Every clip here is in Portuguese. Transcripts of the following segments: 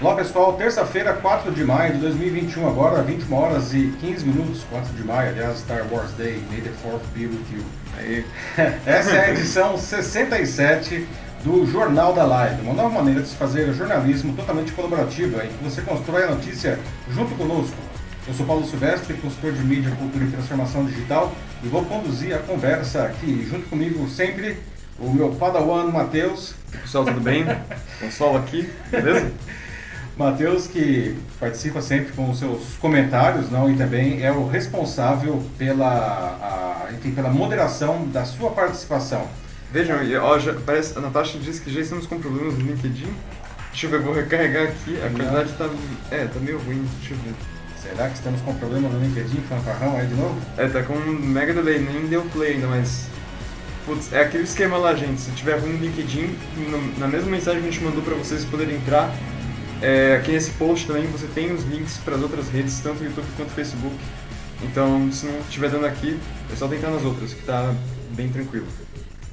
Olá pessoal, terça-feira, 4 de maio de 2021, agora 21 horas e 15 minutos, 4 de maio, aliás, Star Wars Day, May the 4th be with you. Aí. Essa é a edição 67 do Jornal da Live, uma nova maneira de se fazer jornalismo totalmente colaborativo, em que você constrói a notícia junto conosco. Eu sou Paulo Silvestre, consultor de mídia, cultura e transformação digital, e vou conduzir a conversa aqui, junto comigo sempre, o meu padawan Matheus. Pessoal, tudo bem? Consolo aqui, beleza? Matheus, que participa sempre com os seus comentários, não, e também é o responsável pela, a, enfim, pela moderação da sua participação. Vejam, ó, já, parece, a Natasha disse que já estamos com problemas no LinkedIn. Deixa eu ver, vou recarregar aqui. A qualidade tá, é, tá meio ruim, deixa eu ver. Será que estamos com problema no LinkedIn, fanfarrão aí de novo? É, tá com um mega delay, nem deu play ainda, mas... Putz, é aquele esquema lá, gente. Se tiver ruim no LinkedIn, no, na mesma mensagem que a gente mandou pra vocês poderem entrar, é, aqui nesse post também você tem os links para as outras redes, tanto YouTube quanto Facebook. Então, se não estiver dando aqui, é só tentar nas outras, que está bem tranquilo.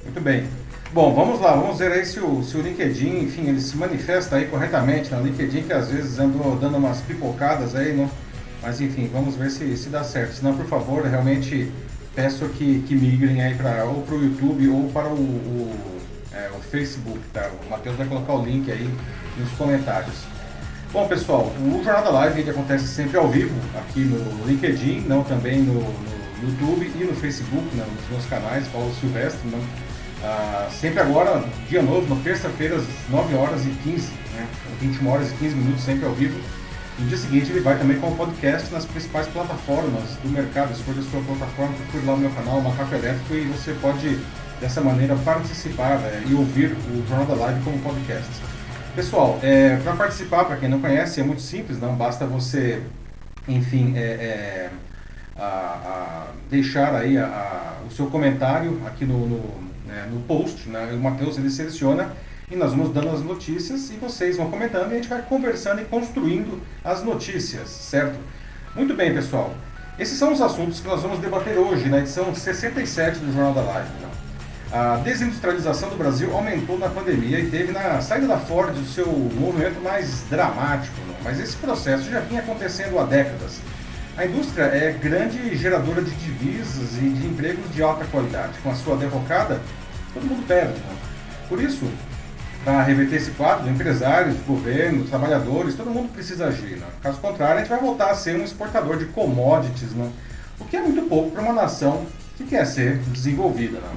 Muito bem. Bom, vamos lá, vamos ver aí se o, se o LinkedIn, enfim, ele se manifesta aí corretamente no LinkedIn, que às vezes andou dando umas pipocadas aí, não? Mas enfim, vamos ver se, se dá certo. Se não, por favor, realmente peço que, que migrem aí para ou para o YouTube ou para o, o, é, o Facebook, tá? O Matheus vai colocar o link aí nos comentários. Bom, pessoal, o Jornal da Live ele acontece sempre ao vivo aqui no LinkedIn, não também no, no YouTube e no Facebook, né, nos meus canais, Paulo Silvestre. Não, ah, sempre agora, dia novo, na terça-feira, às 9 horas e 15, né, 21 horas e 15 minutos, sempre ao vivo. No dia seguinte ele vai também com o podcast nas principais plataformas do mercado. Escolha a sua plataforma, procure lá o meu canal, Macaco Elétrico, e você pode dessa maneira participar né, e ouvir o Jornal da Live como podcast. Pessoal, é, para participar, para quem não conhece, é muito simples, não basta você, enfim, é, é, a, a deixar aí a, o seu comentário aqui no, no, né, no post, né? o Matheus ele seleciona e nós vamos dando as notícias e vocês vão comentando e a gente vai conversando e construindo as notícias, certo? Muito bem, pessoal. Esses são os assuntos que nós vamos debater hoje na edição 67 do Jornal da Live. Não? A desindustrialização do Brasil aumentou na pandemia e teve na saída da Ford o seu movimento mais dramático, não? mas esse processo já vinha acontecendo há décadas. A indústria é grande geradora de divisas e de empregos de alta qualidade. Com a sua derrocada, todo mundo perde. Não? Por isso, para reverter esse quadro, empresários, governos, trabalhadores, todo mundo precisa agir. Não? Caso contrário, a gente vai voltar a ser um exportador de commodities, não? o que é muito pouco para uma nação que quer ser desenvolvida. Não?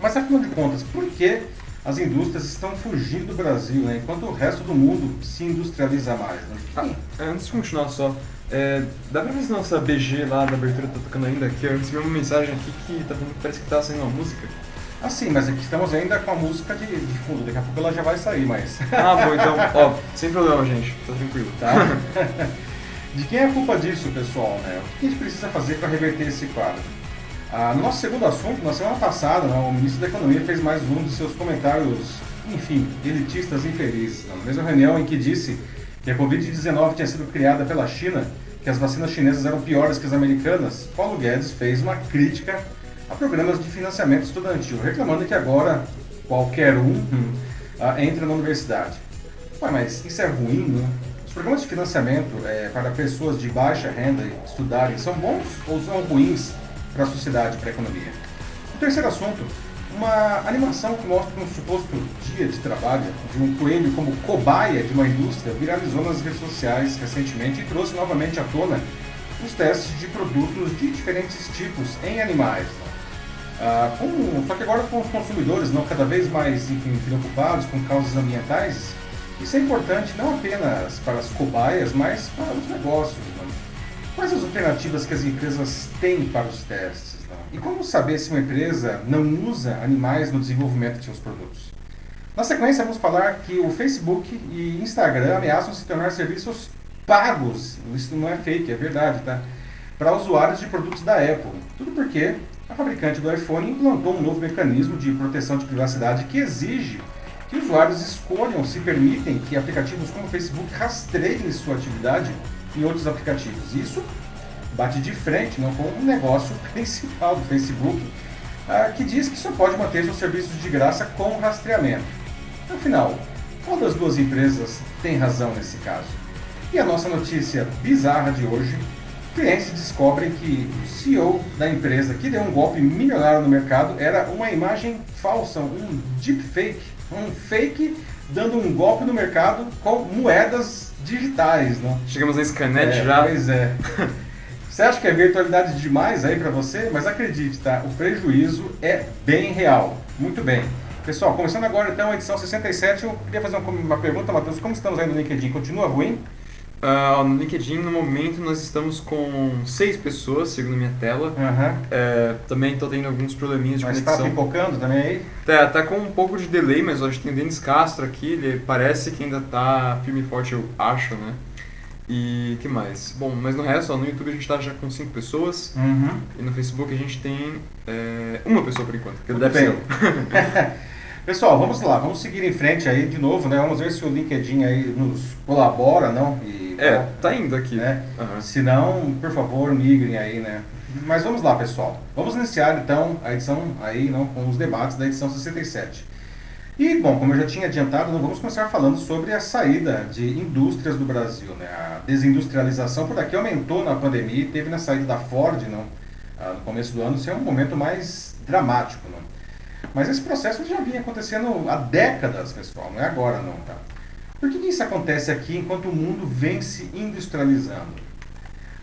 Mas afinal de contas, por que as indústrias estão fugindo do Brasil, né? enquanto o resto do mundo se industrializa mais? Né? Ah, antes de continuar só, é, dá pra ver se nossa BG lá da abertura tá tocando ainda? Que eu recebi uma mensagem aqui que tá, parece que tá saindo uma música. Ah, sim, mas aqui estamos ainda com a música de, de fundo. Daqui a pouco ela já vai sair, mas. Ah, bom, então, ó, sem problema, gente. Tá tranquilo. Tá? de quem é a culpa disso, pessoal? Né? O que a gente precisa fazer para reverter esse quadro? Ah, no nosso segundo assunto, na semana passada, né, o ministro da Economia fez mais um de seus comentários, enfim, elitistas infelizes. Na mesma reunião em que disse que a Covid-19 tinha sido criada pela China, que as vacinas chinesas eram piores que as americanas, Paulo Guedes fez uma crítica a programas de financiamento estudantil, reclamando que agora qualquer um hum, ah, entra na universidade. Ué, mas isso é ruim, né? Os programas de financiamento é, para pessoas de baixa renda estudarem são bons ou são ruins para a sociedade, para a economia. O terceiro assunto, uma animação que mostra um suposto dia de trabalho de um coelho como cobaia de uma indústria viralizou nas redes sociais recentemente e trouxe novamente à tona os testes de produtos de diferentes tipos em animais. Ah, com, só que agora com os consumidores não cada vez mais enfim, preocupados com causas ambientais, isso é importante não apenas para as cobaias, mas para os negócios. Quais as alternativas que as empresas têm para os testes? Não? E como saber se uma empresa não usa animais no desenvolvimento de seus produtos? Na sequência, vamos falar que o Facebook e Instagram ameaçam se tornar serviços pagos. Isso não é fake, é verdade, tá? Para usuários de produtos da Apple. Tudo porque a fabricante do iPhone implantou um novo mecanismo de proteção de privacidade que exige que usuários escolham se permitem que aplicativos como o Facebook rastreiem sua atividade em outros aplicativos. Isso bate de frente não, com o negócio principal do Facebook, ah, que diz que só pode manter seus serviços de graça com rastreamento. Afinal, Qual das duas empresas tem razão nesse caso? E a nossa notícia bizarra de hoje: clientes descobrem que o CEO da empresa que deu um golpe milionário no mercado era uma imagem falsa, um deepfake, um fake dando um golpe no mercado com moedas digitais, né? Chegamos a Scanet é, já. Pois é. Você acha que é virtualidade demais aí para você? Mas acredite, tá? O prejuízo é bem real. Muito bem. Pessoal, começando agora então a edição 67, eu queria fazer uma pergunta, Matheus. Como estamos aí no LinkedIn? Continua ruim? Uh, no LinkedIn, no momento, nós estamos com seis pessoas, segundo minha tela. Uhum. É, também estou tendo alguns probleminhas de mas conexão. Mas está pipocando também aí? Tá, tá com um pouco de delay, mas hoje tem Denis Castro aqui, ele parece que ainda está firme e forte, eu acho, né? E que mais? Bom, mas no resto, ó, no YouTube a gente está já com cinco pessoas. Uhum. E no Facebook a gente tem é, uma pessoa por enquanto, que deve bem. ser. Pessoal, vamos lá, vamos seguir em frente aí de novo, né? Vamos ver se o LinkedIn aí nos colabora, não? E, é, tá indo aqui. Né? Uhum. Se não, por favor, migrem aí, né? Mas vamos lá, pessoal. Vamos iniciar então a edição aí, não, com os debates da edição 67. E, bom, como eu já tinha adiantado, nós vamos começar falando sobre a saída de indústrias do Brasil, né? A desindustrialização por aqui aumentou na pandemia e teve na saída da Ford, não? Ah, no começo do ano, ser é um momento mais dramático, não? Mas esse processo já vinha acontecendo há décadas, pessoal, não é agora não, tá? Por que, isso acontece aqui enquanto o mundo vem se industrializando?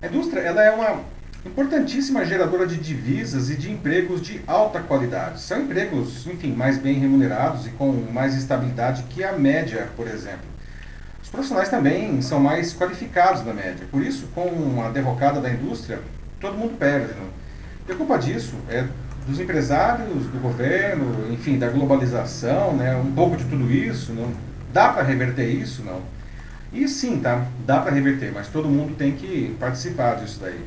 A indústria ela é uma importantíssima geradora de divisas e de empregos de alta qualidade. São empregos, enfim, mais bem remunerados e com mais estabilidade que a média, por exemplo. Os profissionais também são mais qualificados da média. Por isso, com a derrocada da indústria, todo mundo perde. Né? E a culpa disso é dos empresários, do governo, enfim, da globalização, né? um pouco de tudo isso. Não dá para reverter isso, não? E sim, tá? Dá para reverter, mas todo mundo tem que participar disso daí.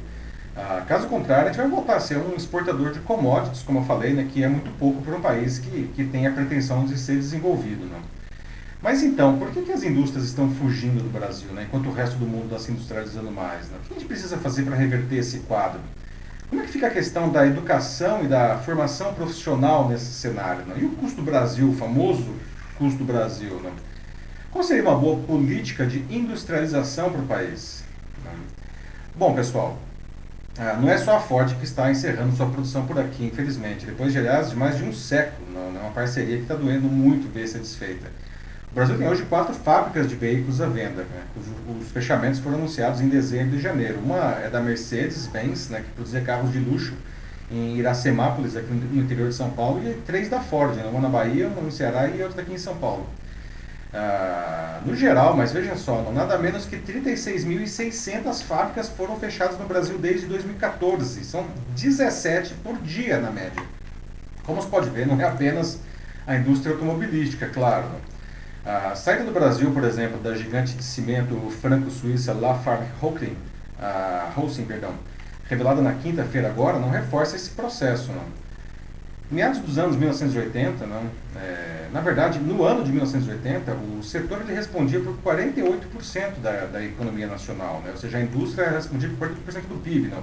Ah, caso contrário, a gente vai voltar a ser um exportador de commodities, como eu falei, né, que é muito pouco para um país que, que tem a pretensão de ser desenvolvido. Né? Mas então, por que, que as indústrias estão fugindo do Brasil, né, enquanto o resto do mundo está se industrializando mais? Né? O que a gente precisa fazer para reverter esse quadro? Como é que fica a questão da educação e da formação profissional nesse cenário? Né? E o custo Brasil, o famoso custo Brasil? Né? Qual seria uma boa política de industrialização para o país? Né? Bom, pessoal, ah, não é só a Ford que está encerrando sua produção por aqui, infelizmente. Depois de, aliás, de mais de um século, é uma parceria que está doendo muito ver ser desfeita. O Brasil tem hoje quatro fábricas de veículos à venda, né, os fechamentos foram anunciados em dezembro e janeiro. Uma é da Mercedes-Benz, né, que produzia carros de luxo em Iracemápolis, aqui no interior de São Paulo, e três da Ford, né, uma na Bahia, uma no Ceará e outra aqui em São Paulo. Ah, no geral, mas veja só, não, nada menos que 36.600 fábricas foram fechadas no Brasil desde 2014. São 17 por dia na média. Como se pode ver, não é apenas a indústria automobilística, claro. A saída do Brasil, por exemplo, da gigante de cimento franco-suíça Lafarge-Holcim, uh, perdão, revelada na quinta-feira agora, não reforça esse processo. Não meados dos anos 1980, não, é, na verdade, no ano de 1980, o setor ele respondia por 48% da, da economia nacional, né? ou seja, a indústria respondia por 48% do PIB. Não.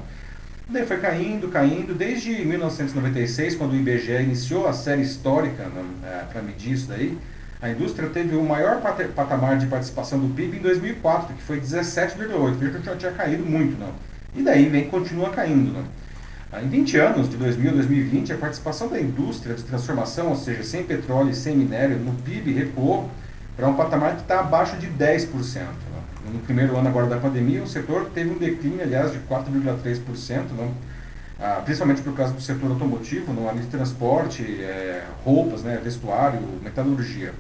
Daí foi caindo, caindo, desde 1996, quando o IBGE iniciou a série histórica é, para medir isso daí, a indústria teve o maior patamar de participação do PIB em 2004, que foi 17,8%, veja que já tinha caído muito. Não. E daí vem, continua caindo. Não. Em 20 anos, de 2000 a 2020, a participação da indústria de transformação, ou seja, sem petróleo e sem minério, no PIB recuou para um patamar que está abaixo de 10%. Né? No primeiro ano agora da pandemia, o setor teve um declínio, aliás, de 4,3%, né? ah, principalmente por causa do setor automotivo, no área de transporte, é, roupas, né, vestuário, metalurgia.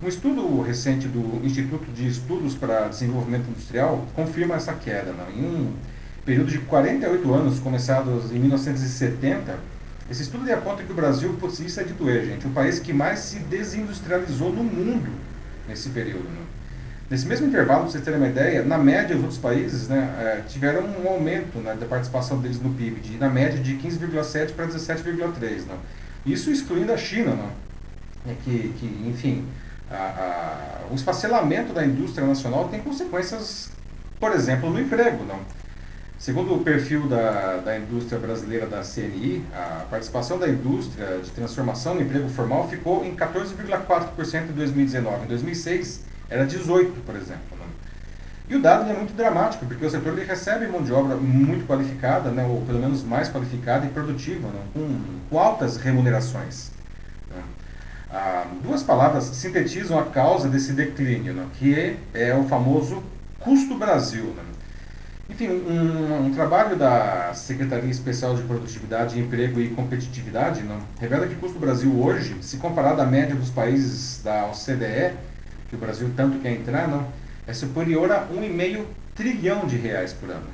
Um estudo recente do Instituto de Estudos para Desenvolvimento Industrial confirma essa queda. Né? Em um período de 48 anos, começados em 1970, esse estudo aponta que o Brasil, isso é de doer, gente, o país que mais se desindustrializou no mundo nesse período. Né? Nesse mesmo intervalo, para vocês terem uma ideia, na média os outros países né, é, tiveram um aumento né, da participação deles no PIB, de, na média de 15,7% para 17,3%. Né? Isso excluindo a China, né? É que, que, enfim, a, a, o esfacelamento da indústria nacional tem consequências, por exemplo, no emprego. Não? Segundo o perfil da, da indústria brasileira da CNI, a participação da indústria de transformação no emprego formal ficou em 14,4% em 2019. Em 2006 era 18%, por exemplo. Né? E o dado é muito dramático, porque o setor ele recebe mão de obra muito qualificada, né, ou pelo menos mais qualificada e produtiva, né, com, com altas remunerações. Né? Ah, duas palavras sintetizam a causa desse declínio, né, que é, o famoso custo Brasil. Né? Enfim, um, um, trabalho da Secretaria Especial de Produtividade, Emprego e Competitividade não, revela que o custo Brasil hoje, se comparado à média dos países da OCDE, que o Brasil tanto quer entrar, não, é superior a 1,5 trilhão de reais por ano.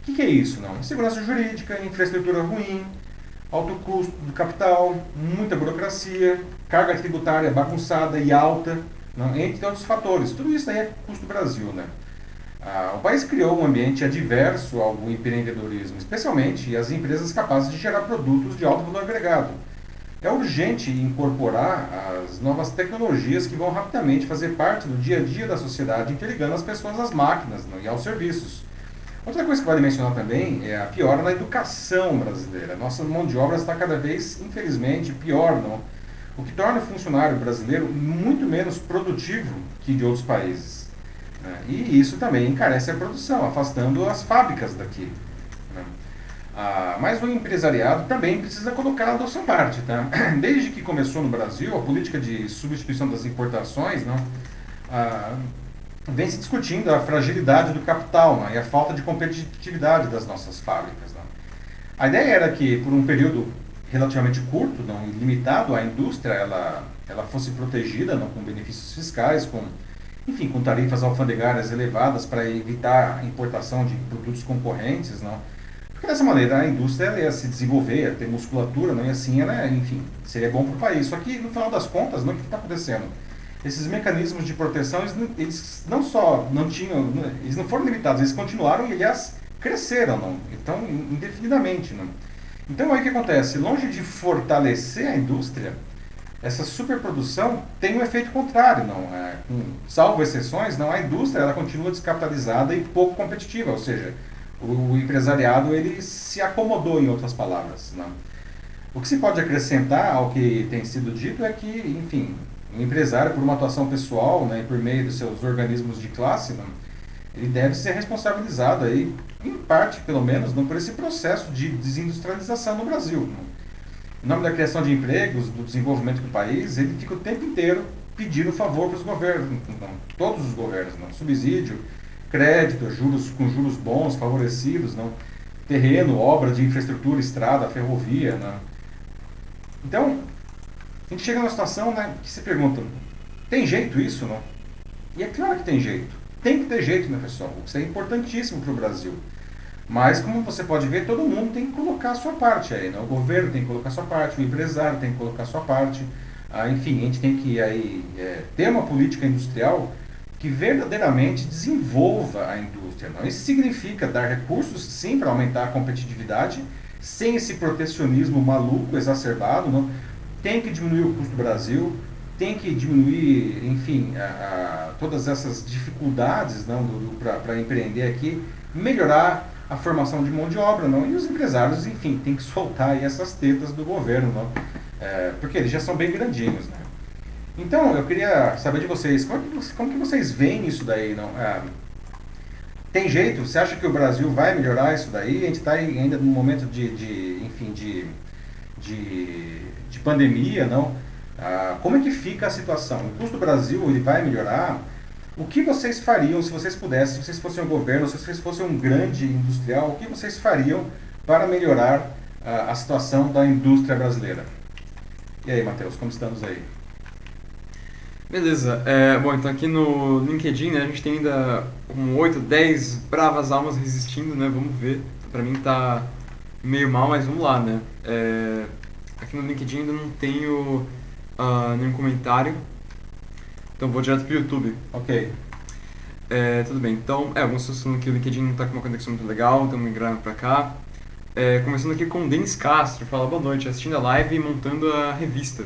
O que, que, é isso? Não? Insegurança jurídica, infraestrutura ruim, alto custo do capital, muita burocracia, carga tributária bagunçada e alta, não? entre outros fatores. Tudo isso aí é custo Brasil. Né? Ah, o país criou um ambiente adverso ao empreendedorismo, especialmente as empresas capazes de gerar produtos de alto valor agregado. É urgente incorporar as novas tecnologias que vão rapidamente fazer parte do dia a dia da sociedade, interligando as pessoas às máquinas e aos serviços. Outra coisa que vale mencionar também é a piora na educação brasileira. Nossa mão de obra está cada vez, infelizmente, pior, não? o que torna o funcionário brasileiro muito menos produtivo que de outros países. Né? E isso também encarece a produção, afastando as fábricas daqui. Né? Ah, mas o empresariado também precisa colocar a sua parte. Tá? Desde que começou no Brasil, a política de substituição das importações não, ah, vem se discutindo a fragilidade do capital não, e a falta de competitividade das nossas fábricas. Não. A ideia era que, por um período relativamente curto não, limitado, a indústria ela, ela fosse protegida não, com benefícios fiscais, com enfim, com tarifas alfandegárias elevadas para evitar a importação de produtos concorrentes, não? Porque dessa maneira a indústria ia se desenvolver, ia ter musculatura, não? e assim ela, enfim, seria bom para o país. Só que no final das contas, não, o que está acontecendo? Esses mecanismos de proteção, eles, eles, não só não tinham, eles não foram limitados, eles continuaram e aliás cresceram, não? Então, indefinidamente, não? Então aí o que acontece? Longe de fortalecer a indústria, essa superprodução tem um efeito contrário, não é, salvo exceções, não a indústria ela continua descapitalizada e pouco competitiva, ou seja, o, o empresariado ele se acomodou em outras palavras, não. O que se pode acrescentar ao que tem sido dito é que, enfim, o empresário por uma atuação pessoal, né, por meio dos seus organismos de classe, não, ele deve ser responsabilizado aí, em parte pelo menos, por esse processo de desindustrialização no Brasil. Não em nome da criação de empregos, do desenvolvimento do país, ele fica o tempo inteiro pedindo favor para os governos, não, todos os governos, não, subsídio, crédito, juros com juros bons, favorecidos, não, terreno, obra de infraestrutura, estrada, ferrovia, não. Então, a gente chega numa situação, né, que se pergunta, tem jeito isso, não? E é claro que tem jeito. Tem que ter jeito, né, pessoal? Isso é importantíssimo para o Brasil. Mas, como você pode ver, todo mundo tem que colocar a sua parte aí. Né? O governo tem que colocar a sua parte, o empresário tem que colocar a sua parte. Ah, enfim, a gente tem que aí, é, ter uma política industrial que verdadeiramente desenvolva a indústria. Não? Isso significa dar recursos, sim, para aumentar a competitividade, sem esse protecionismo maluco, exacerbado. Não? Tem que diminuir o custo do Brasil, tem que diminuir, enfim, a, a, todas essas dificuldades para empreender aqui, melhorar a formação de mão de obra, não? E os empresários, enfim, tem que soltar essas tetas do governo, não? É, porque eles já são bem grandinhos, né? Então, eu queria saber de vocês, como que, como que vocês veem isso daí, não? É, tem jeito? Você acha que o Brasil vai melhorar isso daí? A gente está ainda num momento de, de enfim, de, de, de pandemia, não? Ah, como é que fica a situação? O custo do Brasil, ele vai melhorar? O que vocês fariam se vocês pudessem, se vocês fossem um governo, se vocês fossem um grande industrial, o que vocês fariam para melhorar uh, a situação da indústria brasileira? E aí, Matheus, como estamos aí? Beleza. É, bom, então aqui no LinkedIn, né, a gente tem ainda um 8, 10 bravas almas resistindo, né? Vamos ver. Pra mim tá meio mal, mas vamos lá, né? É, aqui no LinkedIn ainda não tenho uh, nenhum comentário, então vou direto pro YouTube. Ok. É, tudo bem. Então, é, alguns estão falando que o LinkedIn não tá com uma conexão muito legal, então migrando pra cá. É, começando aqui com o Denis Castro, fala boa noite, assistindo a live e montando a revista.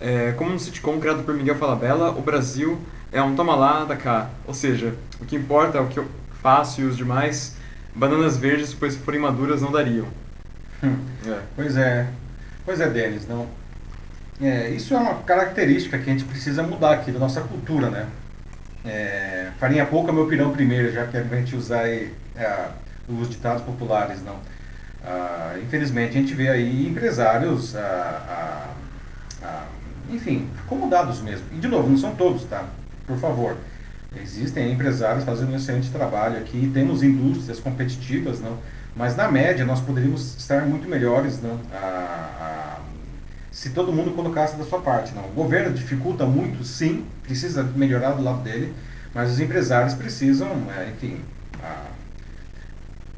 É, como um sitcom criado por Miguel Falabella, o Brasil é um toma lá da cá. Ou seja, o que importa é o que eu faço e os demais bananas verdes, pois se forem maduras não dariam. Hum. É. Pois é. Pois é, Denis, não. É, isso é uma característica que a gente precisa mudar aqui da nossa cultura, né? É, farinha pouca, meu pirão primeiro, já que a gente usar aí, é, os ditados populares, não. Ah, infelizmente a gente vê aí empresários, ah, ah, enfim, acomodados mesmo. E de novo, não são todos, tá? Por favor. Existem empresários fazendo um excelente trabalho aqui, temos indústrias competitivas, não? mas na média nós poderíamos estar muito melhores não? se todo mundo colocasse da sua parte. Não? O governo dificulta muito, sim, precisa melhorar do lado dele, mas os empresários precisam, é, enfim,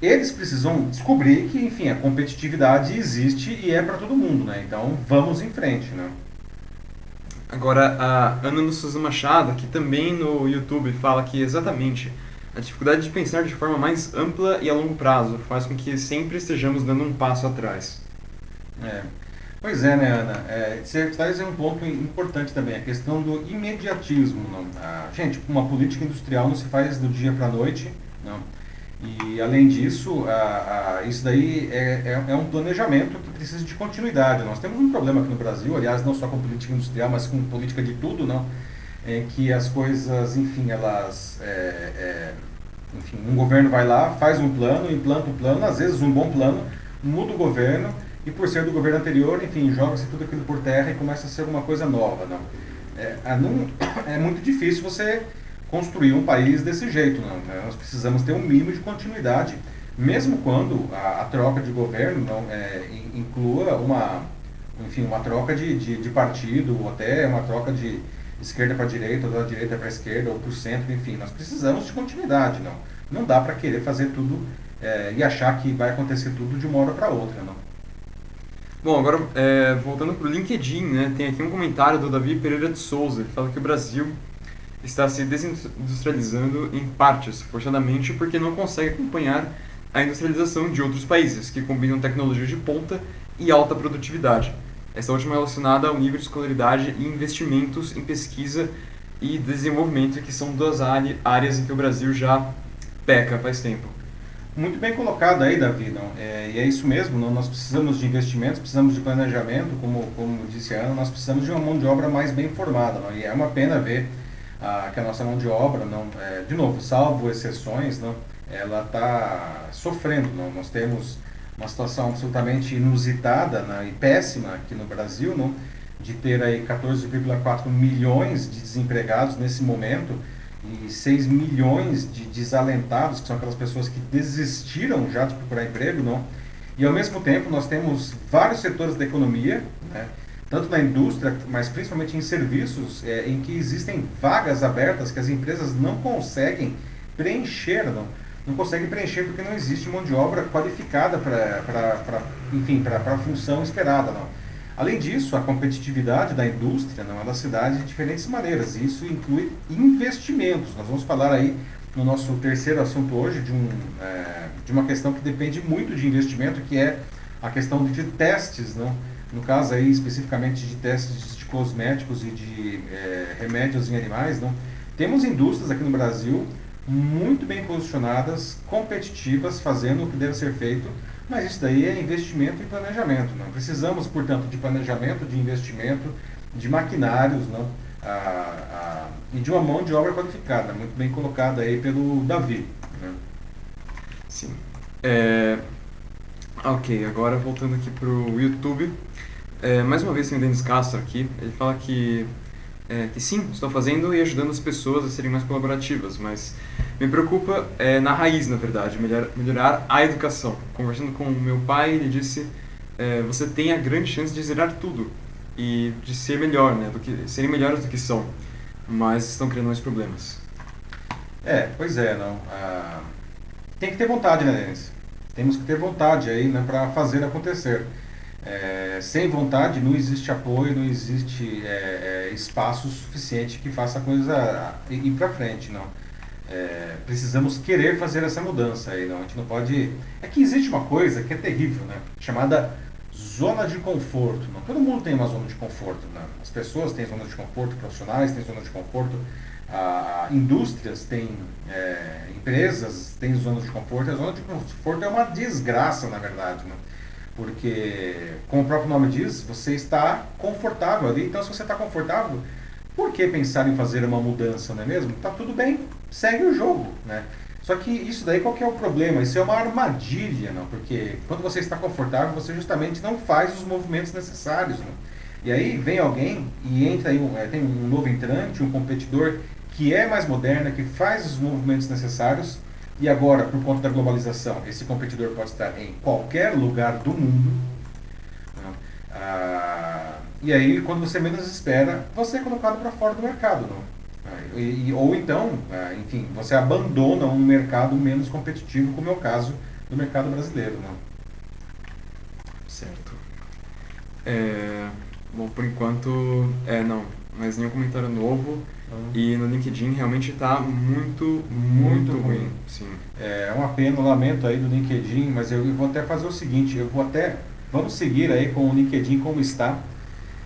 eles precisam descobrir que, enfim, a competitividade existe e é para todo mundo, né? Então vamos em frente, né? Agora, a Ana Souza Machado, aqui também no YouTube, fala que exatamente a dificuldade de pensar de forma mais ampla e a longo prazo faz com que sempre estejamos dando um passo atrás. É. Pois é, né, Ana? É, traz um ponto importante também, a questão do imediatismo. Não? Ah, gente, uma política industrial não se faz do dia para a noite. Não. E, além disso, a, a, isso daí é, é, é, um planejamento que precisa de continuidade. Nós temos um problema aqui no Brasil, aliás, não só com política industrial, mas com política de tudo, não? em que as coisas, enfim, elas... É, é, enfim, um governo vai lá, faz um plano, implanta um plano, às vezes um bom plano, muda o governo, e por ser do governo anterior, enfim, joga-se tudo aquilo por terra e começa a ser uma coisa nova, não? É, não, é muito difícil você construir um país desse jeito. Né? Nós precisamos ter um mínimo de continuidade, mesmo quando a, a troca de governo não é, inclua uma, enfim, uma troca de, de, de, partido, ou até uma troca de esquerda para direita, ou da direita para esquerda, ou para o centro, enfim. Nós precisamos de continuidade. Não, não dá para querer fazer tudo é, e achar que vai acontecer tudo de uma hora para outra. Não. Bom, agora é, voltando para o LinkedIn, né, tem aqui um comentário do Davi Pereira de Souza, que fala que o Brasil está se desindustrializando em partes, forçadamente, porque não consegue acompanhar a industrialização de outros países, que combinam tecnologia de ponta e alta produtividade. Essa última é relacionada ao nível de escolaridade e investimentos em pesquisa e desenvolvimento, que são duas áreas em que o Brasil já peca faz tempo. Muito bem colocado aí, Davi. Não? É, e é isso mesmo, não? nós precisamos de investimentos, precisamos de planejamento, como, como disse a Ana, nós precisamos de uma mão de obra mais bem formada. Não? E é uma pena ver a, que a nossa mão de obra, não, é, de novo, salvo exceções, não, ela está sofrendo. Não? Nós temos uma situação absolutamente inusitada né, e péssima aqui no Brasil, não? de ter aí 14,4 milhões de desempregados nesse momento e 6 milhões de desalentados, que são aquelas pessoas que desistiram já de procurar emprego, não? E ao mesmo tempo nós temos vários setores da economia, né? Tanto na indústria, mas principalmente em serviços, é, em que existem vagas abertas que as empresas não conseguem preencher, não, não conseguem preencher porque não existe mão de obra qualificada para, enfim, para a função esperada, não. Além disso, a competitividade da indústria não, ela se dá de diferentes maneiras, e isso inclui investimentos. Nós vamos falar aí no nosso terceiro assunto hoje de, um, é, de uma questão que depende muito de investimento, que é a questão de testes, não? No caso aí especificamente de testes de cosméticos e de é, remédios em animais, não? temos indústrias aqui no Brasil muito bem posicionadas, competitivas, fazendo o que deve ser feito, mas isso daí é investimento e planejamento. Não? Precisamos, portanto, de planejamento, de investimento, de maquinários não? A, a, e de uma mão de obra qualificada, muito bem colocada aí pelo Davi. Né? Sim. É... Ok, agora voltando aqui para o YouTube. É, mais uma vez tem o Denis Castro aqui. Ele fala que, é, que sim, estou fazendo e ajudando as pessoas a serem mais colaborativas, mas me preocupa é, na raiz, na verdade, melhor, melhorar a educação. Conversando com meu pai, ele disse: é, você tem a grande chance de zerar tudo e de ser melhor, né, do que serem melhores do que são, mas estão criando mais problemas. É, pois é, não. Ah, tem que ter vontade, né, Denis? Temos que ter vontade aí, né, para fazer acontecer. É, sem vontade não existe apoio, não existe é, é, espaço suficiente que faça a coisa ir para frente, não. É, precisamos querer fazer essa mudança aí, não. A gente não pode. É que existe uma coisa que é terrível, né? Chamada zona de conforto. Não? Todo mundo tem uma zona de conforto, né? As pessoas têm zona de conforto, profissionais têm zona de conforto, a, indústrias têm é, empresas, têm zonas de conforto. A zona de conforto é uma desgraça, na verdade, né? Porque, como o próprio nome diz, você está confortável ali. Então, se você está confortável, por que pensar em fazer uma mudança, não é mesmo? Tá tudo bem, segue o jogo, né? Só que isso daí qual que é o problema? Isso é uma armadilha, não? Porque quando você está confortável, você justamente não faz os movimentos necessários, não? E aí vem alguém e entra aí, um, é, tem um novo entrante, um competidor que é mais moderno, que faz os movimentos necessários, e agora, por conta da globalização, esse competidor pode estar em qualquer lugar do mundo. Né? Ah, e aí, quando você menos espera, você é colocado para fora do mercado. Não? E, ou então, é, enfim, você abandona um mercado menos competitivo, como é o caso do mercado brasileiro. Né? Certo. É, bom, por enquanto, é, não, mas nenhum comentário novo. E no LinkedIn realmente está muito, muito, muito ruim. ruim. Sim. É uma pena, um lamento aí do LinkedIn, mas eu, vou até fazer o seguinte, eu vou até, vamos seguir aí com o LinkedIn como está.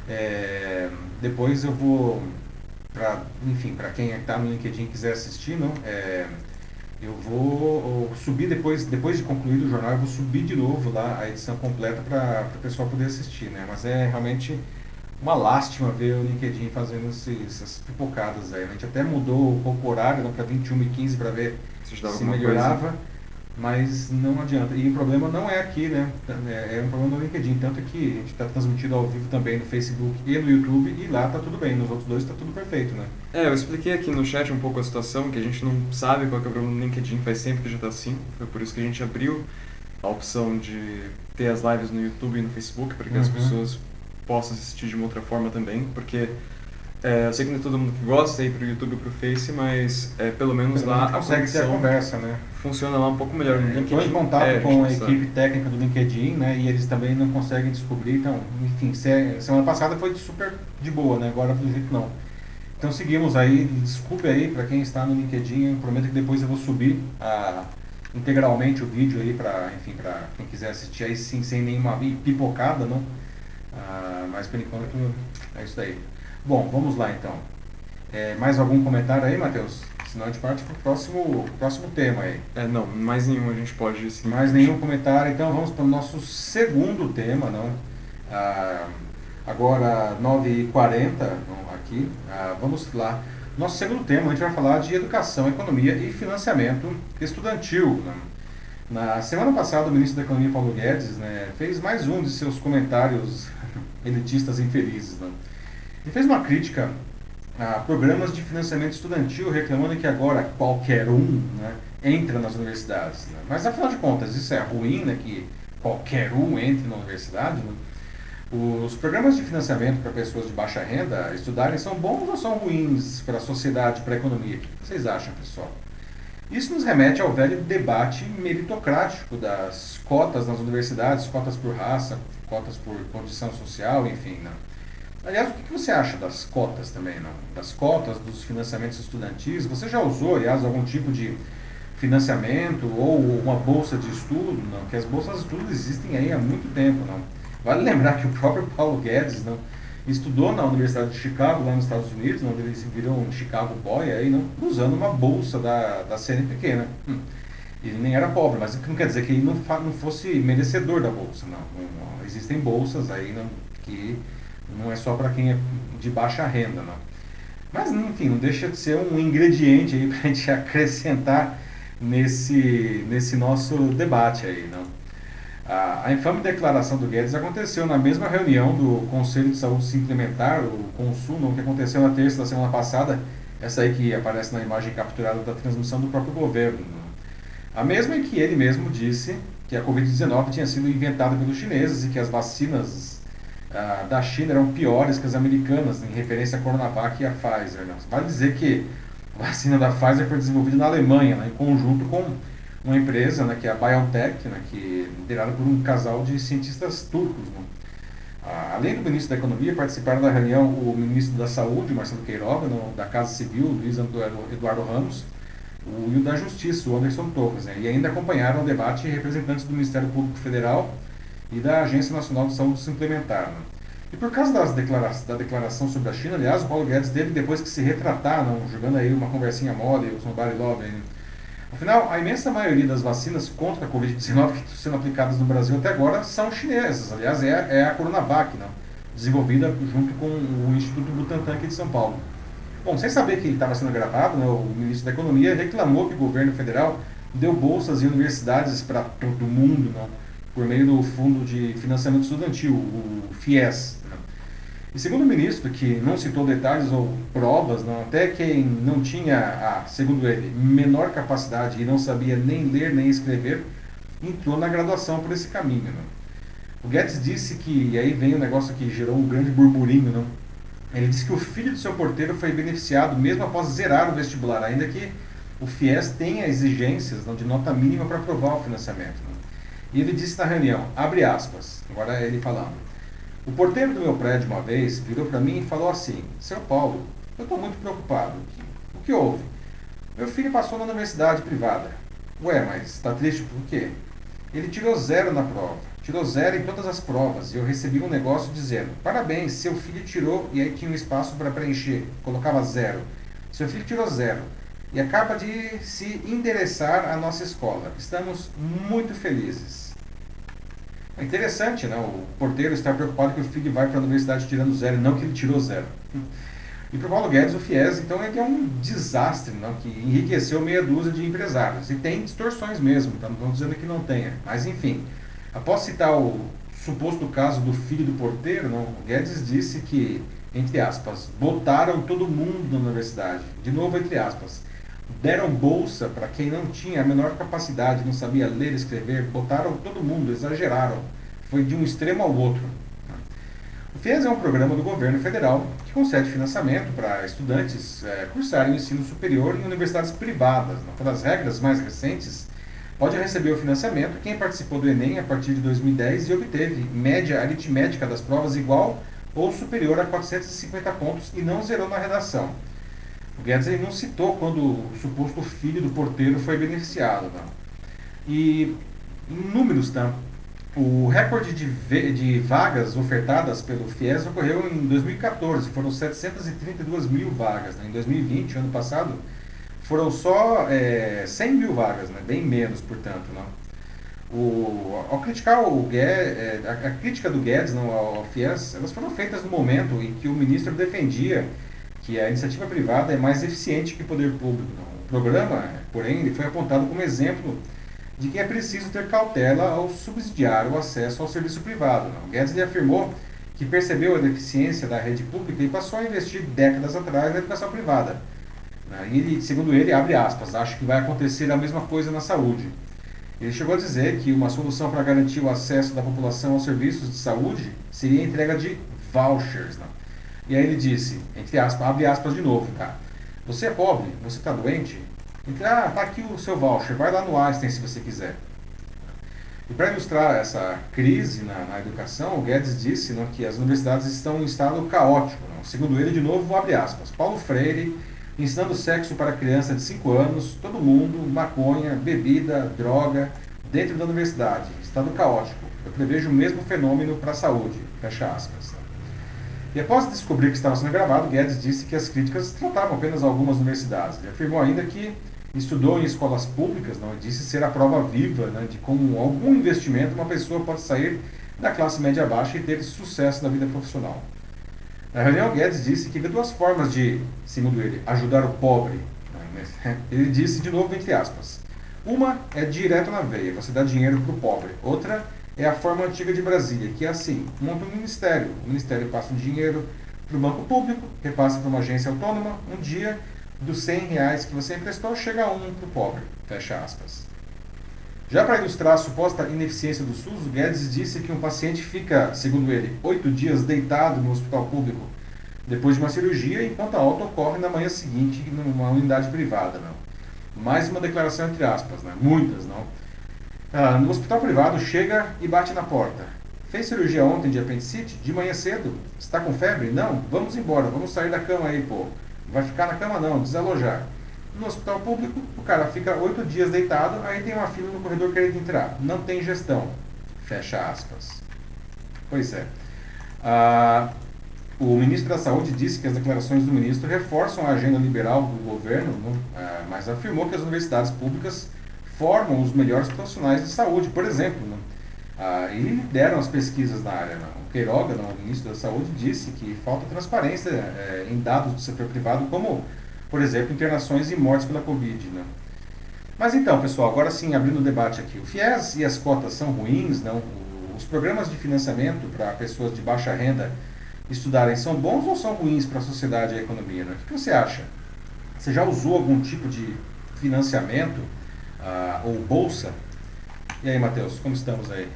É, depois eu vou para enfim, para quem está no LinkedIn quiser assistir, não, é, eu vou subir depois, depois de concluir o jornal, eu vou subir de novo lá a edição completa para o pessoal poder assistir, né? Mas é realmente uma lástima ver o LinkedIn fazendo esses, essas pipocadas aí. A gente até mudou um pouco o horário para 21 e 15 para ver se melhorava. Coisa mas não adianta. E o problema não é aqui, né? É, é um problema no LinkedIn. Tanto que a gente está transmitido ao vivo também no Facebook e no YouTube e lá tá tudo bem. Nos outros dois está tudo perfeito, né? É, eu expliquei aqui no chat um pouco a situação, que a gente não sabe qual é o problema no LinkedIn, faz sempre que já está assim. Foi por isso que a gente abriu a opção de ter as lives no YouTube e no Facebook, para que uhum. as pessoas possam assistir de uma outra forma também, porque é, eu sei que não é todo mundo que gosta de ir pro YouTube ou pro Face, mas é, pelo menos pelo lá a consegue ter a conversa, né? Funciona lá um pouco melhor. No Estou em contato é, com a equipe técnica do LinkedIn, né? E eles também não conseguem descobrir. Então, enfim, semana passada foi super de boa, né? Agora, pelo jeito, não. Então, seguimos aí. Desculpe aí para quem está no LinkedIn. Eu prometo que depois eu vou subir a, integralmente o vídeo aí para, enfim, para quem quiser assistir aí sim, sem nenhuma pipocada, não? Ah, mas por enquanto é isso daí. Bom, vamos lá então. É, mais algum comentário aí, Matheus? Senão a gente parte para o próximo, próximo tema aí. É, não, mais nenhum a gente pode... Sim, mais nenhum comentário, então vamos para o nosso segundo tema, não? Ah, agora, 9h40, aqui, ah, vamos lá. Nosso segundo tema, a gente vai falar de educação, economia e financiamento estudantil. Né? Na semana passada, o ministro da Economia, Paulo Guedes, né, fez mais um de seus comentários elitistas infelizes. Né? Ele fez uma crítica a programas de financiamento estudantil, reclamando que agora qualquer um né, entra nas universidades. Né? Mas afinal de contas, isso é ruim, né, que qualquer um entre na universidade? Né? Os programas de financiamento para pessoas de baixa renda estudarem são bons ou são ruins para a sociedade, para a economia? O que vocês acham, pessoal? Isso nos remete ao velho debate meritocrático das cotas nas universidades, cotas por raça, cotas por condição social, enfim. Né? Aliás, o que você acha das cotas também, não? Das cotas, dos financiamentos estudantis? Você já usou, aliás, algum tipo de financiamento ou uma bolsa de estudo? Não, que as bolsas de estudo existem aí há muito tempo, não. Vale lembrar que o próprio Paulo Guedes, não, estudou na Universidade de Chicago, lá nos Estados Unidos, onde ele virou um Chicago Boy, aí, não, usando uma bolsa da, da CNPq, né? Hum. Ele nem era pobre, mas não quer dizer que ele não, não fosse merecedor da bolsa, não. não existem bolsas aí não, que não é só para quem é de baixa renda, não. Mas, enfim, não deixa de ser um ingrediente aí para a gente acrescentar nesse, nesse nosso debate aí, não. A, a infame declaração do Guedes aconteceu na mesma reunião do Conselho de Saúde Suplementar, o Consul, que aconteceu na terça da semana passada, essa aí que aparece na imagem capturada da transmissão do próprio governo. A mesma em que ele mesmo disse que a Covid-19 tinha sido inventada pelos chineses e que as vacinas ah, da China eram piores que as americanas, em referência à Coronavac e à Pfizer. Né? Vale dizer que a vacina da Pfizer foi desenvolvida na Alemanha, né, em conjunto com uma empresa, né, que é a BioNTech, né, que é liderada por um casal de cientistas turcos. Né? Ah, além do ministro da Economia, participaram da reunião o ministro da Saúde, Marcelo Queiroga, no, da Casa Civil, Luiz Eduardo Ramos, o, e o da Justiça, o Anderson Torres. Né? E ainda acompanharam o debate representantes do Ministério Público Federal, e da Agência Nacional de Saúde Suplementar. Né? E por causa das declara da declaração sobre a China, aliás, o Paulo Guedes teve depois que se retratar, não, jogando aí uma conversinha mole, o somebody love. Né? Afinal, a imensa maioria das vacinas contra a Covid-19 que estão sendo aplicadas no Brasil até agora são chinesas. Aliás, é, é a Coronavac, não, desenvolvida junto com o Instituto Butantan aqui de São Paulo. Bom, sem saber que estava sendo gravado, né, o ministro da Economia reclamou que o governo federal deu bolsas em universidades para todo mundo, não, por meio do Fundo de Financiamento Estudantil, o FIES. Né. E segundo o ministro, que não citou detalhes ou provas, não, até quem não tinha, a, segundo ele, menor capacidade e não sabia nem ler nem escrever, entrou na graduação por esse caminho. Não. O Guedes disse que, e aí vem o negócio que gerou um grande burburinho, não, ele disse que o filho do seu porteiro foi beneficiado mesmo após zerar o vestibular, ainda que o FIES tenha exigências não, de nota mínima para aprovar o financiamento. Não. E ele disse na reunião, abre aspas, agora ele falando, o porteiro do meu prédio uma vez virou para mim e falou assim, seu Paulo, eu estou muito preocupado. O que houve? Meu filho passou na universidade privada. Ué, mas está triste por quê? Ele tirou zero na prova. Tirou zero em todas as provas. E eu recebi um negócio dizendo: parabéns, seu filho tirou. E aí tinha um espaço para preencher. Colocava zero. Seu filho tirou zero. E acaba de se endereçar à nossa escola. Estamos muito felizes. É interessante, né? O porteiro está preocupado que o filho vai para a universidade tirando zero, não que ele tirou zero. E para o Paulo Guedes, o FIES, então, é que é um desastre, não? que enriqueceu meia dúzia de empresários. E tem distorções mesmo, então não estamos dizendo que não tenha. Mas, enfim, após citar o suposto caso do filho do porteiro, não, o Guedes disse que, entre aspas, botaram todo mundo na universidade. De novo, entre aspas. Deram bolsa para quem não tinha a menor capacidade, não sabia ler escrever, botaram todo mundo, exageraram. Foi de um extremo ao outro. O FIES é um programa do governo federal que concede financiamento para estudantes é, cursarem o ensino superior em universidades privadas. Pelas regras mais recentes, pode receber o financiamento quem participou do Enem a partir de 2010 e obteve média aritmética das provas igual ou superior a 450 pontos e não zerou na redação. Guedes não citou quando o suposto filho do porteiro foi beneficiado. Tá? E em números, tá? O recorde de, de vagas ofertadas pelo FIES ocorreu em 2014, foram 732 mil vagas. Né? Em 2020, ano passado, foram só é, 100 mil vagas, né? bem menos, portanto. Não? O, ao criticar o Guedes, é, a, a, crítica do Guedes não, ao, ao FIES, elas foram feitas no momento em que o ministro defendia que a iniciativa privada é mais eficiente que o poder público. O programa, porém, ele foi apontado como exemplo de que é preciso ter cautela ao subsidiar o acesso ao serviço privado. Não? Guedes afirmou que percebeu a deficiência da rede pública e passou a investir décadas atrás na educação privada. Né? E segundo ele, abre aspas, acho que vai acontecer a mesma coisa na saúde. Ele chegou a dizer que uma solução para garantir o acesso da população aos serviços de saúde seria a entrega de vouchers. Não? E aí ele disse, entre aspas, abre aspas de novo, tá? Você é pobre, você está doente, então, ah, tá aqui o seu voucher, vai lá no Einstein se você quiser. E para ilustrar essa crise na, na, educação, o Guedes disse não, que as universidades estão em estado caótico. Não. Segundo ele, de novo, abre aspas, Paulo Freire ensinando sexo para criança de 5 anos, todo mundo, maconha, bebida, droga, dentro da universidade. Estado caótico. Eu prevejo o mesmo fenômeno para a saúde. Fecha aspas. E após descobrir que estava sendo gravado, Guedes disse que as críticas tratavam apenas algumas universidades. Ele afirmou ainda que estudou em escolas públicas, não disse ser a prova viva né, de como algum investimento uma pessoa pode sair da classe média baixa e ter sucesso na vida profissional. Na reunião, Guedes disse que havia duas formas de, segundo ele, ajudar o pobre. Né, ele disse, de novo, entre aspas, uma é direto na veia, você dá dinheiro para o pobre. Outra é a forma antiga de Brasília, que é assim, monta um ministério. O ministério passa o dinheiro para o banco público, repassa para uma agência autônoma, um dia dos 100 reais que você emprestou, chega um para o pobre. Fecha aspas. Já para ilustrar a suposta ineficiência do SUS, o Guedes disse que um paciente fica, segundo ele, oito dias deitado no hospital público depois de uma cirurgia, enquanto a alta ocorre na manhã seguinte numa unidade privada. Não. Mais uma declaração entre aspas, né? muitas. não. Ah, no hospital privado, chega e bate na porta. Fez cirurgia ontem de apendicite? De manhã cedo? Está com febre? Não? Vamos embora, vamos sair da cama aí, pô. Vai ficar na cama não, desalojar. No hospital público, o cara fica oito dias deitado, aí tem uma fila no corredor querendo entrar. Não tem gestão. Fecha aspas. Pois é. Ah, o ministro da Saúde disse que as declarações do ministro reforçam a agenda liberal do governo, ah, mas afirmou que as universidades públicas formam os melhores profissionais de saúde, por exemplo. Ah, e lideram as pesquisas na área. O Queiroga, o ministro da Saúde, disse que falta transparência eh, em dados do setor privado, como, por exemplo, internações e mortes pela Covid. Né? Mas então, pessoal, agora sim, abrindo o debate aqui. O FIES e as cotas são ruins, não? Os programas de financiamento para pessoas de baixa renda estudarem são bons ou são ruins para a sociedade e a economia? Né? O que você acha? Você já usou algum tipo de financiamento ou bolsa? E aí, Matheus, como estamos aí?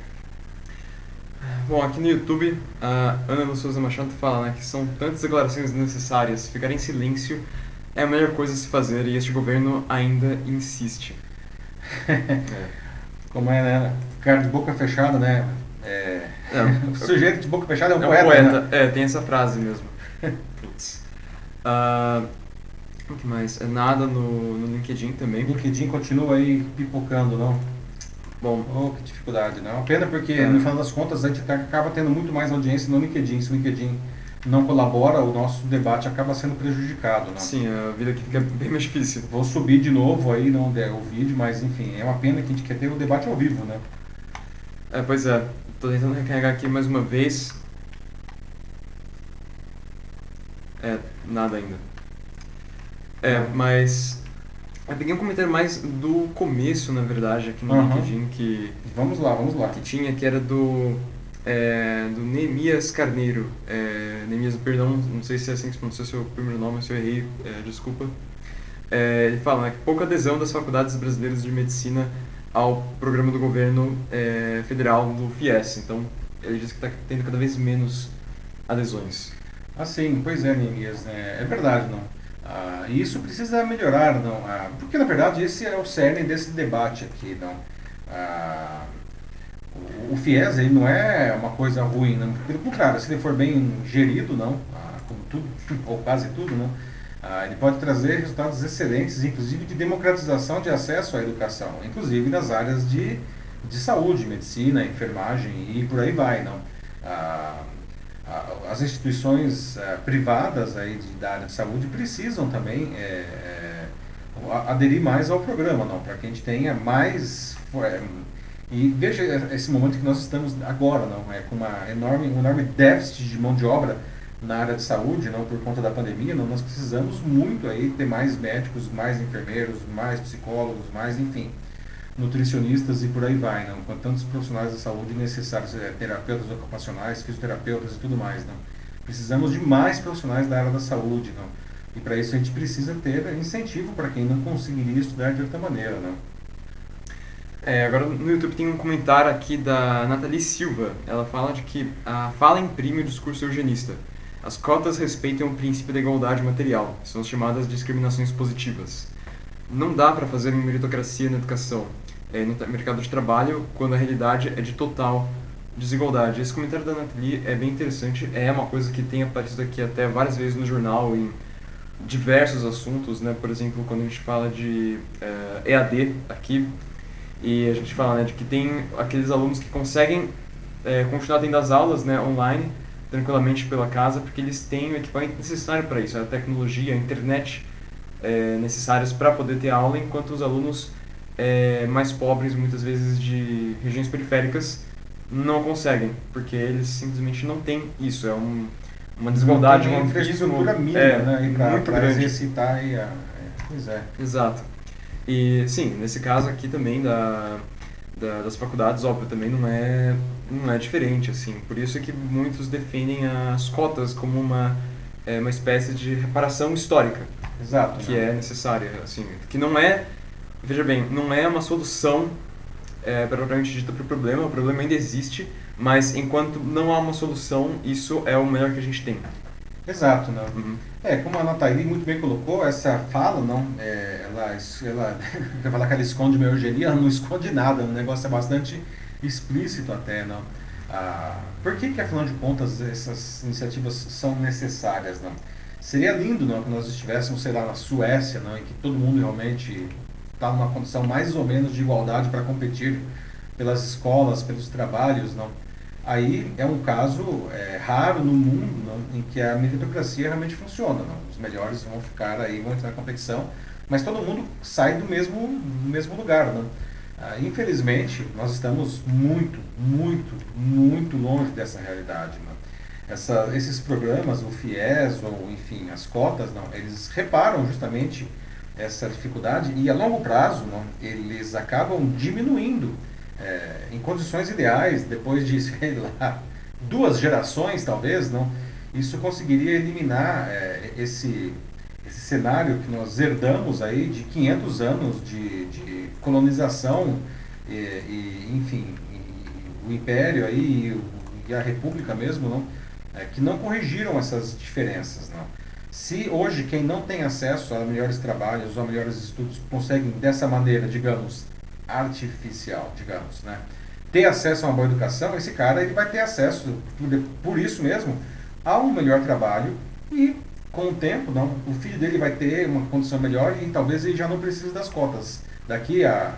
Bom, aqui no YouTube, a Ana Souza Machado fala né, que são tantas declarações necessárias, ficar em silêncio é a melhor coisa a se fazer e este governo ainda insiste. é. Como é, né? Cara de boca fechada, né? É... É, o sujeito de boca fechada é um é poeta. Um poeta. Né? É, tem essa frase mesmo. Putz. Uh, o que mais? É nada no, no LinkedIn também. LinkedIn continua aí pipocando, não? Bom, oh, que dificuldade, né? É uma pena porque, é. no final das contas, a gente acaba tendo muito mais audiência no LinkedIn. Se o LinkedIn não colabora, o nosso debate acaba sendo prejudicado. Né? Sim, a vida aqui fica bem mais difícil. Vou subir de novo aí não der o vídeo, mas enfim, é uma pena que a gente quer ter o debate ao vivo, né? É, pois é. Estou tentando recarregar aqui mais uma vez. É, nada ainda. É, mas eu peguei um comentário mais do começo, na verdade, aqui no uhum. LinkedIn que. Vamos lá, vamos lá. Que tinha, que era do é, do Neemias Carneiro. É, Neemias, perdão, não sei se é assim que se pronuncia o seu primeiro nome, se eu errei, é, desculpa. É, ele fala né, que pouca adesão das faculdades brasileiras de medicina ao programa do governo é, federal do FIES. Então, ele diz que está tendo cada vez menos adesões. Ah, sim, pois é, Neemias. É, é verdade, não. Ah, isso precisa melhorar, não. Ah, porque, na verdade, esse é o cerne desse debate aqui, não. Ah, o FIES ele não é uma coisa ruim, não. pelo contrário, se ele for bem gerido, não, ah, como tudo, ou quase tudo, não, ah, ele pode trazer resultados excelentes, inclusive de democratização de acesso à educação, inclusive nas áreas de, de saúde, medicina, enfermagem e por aí vai. Não. As instituições privadas aí de, da área de saúde precisam também é, aderir mais ao programa, não, para que a gente tenha mais é, e veja esse momento que nós estamos agora, não? É com uma enorme, um enorme déficit de mão de obra na área de saúde, não? Por conta da pandemia, não, nós precisamos muito aí ter mais médicos, mais enfermeiros, mais psicólogos, mais enfim, nutricionistas e por aí vai, não, com tantos profissionais da saúde necessários, é, terapeutas ocupacionais, fisioterapeutas e tudo mais, não. Precisamos de mais profissionais da área da saúde, não. E para isso a gente precisa ter incentivo para quem não conseguiria estudar de outra maneira, não. É, agora no YouTube tem um comentário aqui da Nathalie Silva. Ela fala de que a fala imprime o discurso eugenista. As cotas respeitam o princípio da igualdade material, são as chamadas discriminações positivas. Não dá para fazer meritocracia na educação, é, no mercado de trabalho, quando a realidade é de total desigualdade. Esse comentário da Nathalie é bem interessante, é uma coisa que tem aparecido aqui até várias vezes no jornal, em diversos assuntos, né? por exemplo, quando a gente fala de é, EAD aqui, e a gente fala né, de que tem aqueles alunos que conseguem é, continuar tendo as aulas né, online tranquilamente pela casa, porque eles têm o equipamento necessário para isso, a tecnologia, a internet é, necessários para poder ter aula, enquanto os alunos é, mais pobres, muitas vezes de regiões periféricas, não conseguem, porque eles simplesmente não têm isso. É um, uma desigualdade, uma infraestrutura mínima, é, né, para exercitar e a... É, pois é. Exato. E sim, nesse caso aqui também da, da, das faculdades, óbvio, também não é, não é diferente, assim. Por isso é que muitos defendem as cotas como uma, é, uma espécie de reparação histórica. Exato. Que né? é necessária, assim. Que não é, veja bem, não é uma solução é, propriamente dita para o problema, o problema ainda existe, mas enquanto não há uma solução, isso é o melhor que a gente tem. Exato, não. Uhum. É, como a Nathalie muito bem colocou, essa fala, não, é, ela, ela quer falar que ela esconde uma eugenia, ela não esconde nada, o negócio é bastante explícito até, não. Ah, por que que, afinal de contas, essas iniciativas são necessárias, não? Seria lindo, não, que nós estivéssemos, sei lá, na Suécia, não, em que todo mundo realmente está numa condição mais ou menos de igualdade para competir pelas escolas, pelos trabalhos, não? aí é um caso é, raro no mundo não, em que a meritocracia realmente funciona. Não? Os melhores vão ficar aí, vão entrar na competição, mas todo mundo sai do mesmo, do mesmo lugar. Não? Ah, infelizmente, nós estamos muito, muito, muito longe dessa realidade. Não? Essa, esses programas, o FIES ou enfim as cotas, não, eles reparam justamente essa dificuldade e a longo prazo não, eles acabam diminuindo é, em condições ideais, depois de, sei lá, duas gerações talvez, não, isso conseguiria eliminar é, esse, esse cenário que nós herdamos aí de 500 anos de, de colonização e, e enfim, e, o império aí e a república mesmo, não, é, que não corrigiram essas diferenças, não. Se hoje quem não tem acesso a melhores trabalhos ou a melhores estudos conseguem dessa maneira, digamos, artificial, digamos, né? ter acesso a uma boa educação, esse cara ele vai ter acesso, por, isso mesmo, a um melhor trabalho e com o tempo, não, o filho dele vai ter uma condição melhor e talvez ele já não precise das cotas. Daqui a,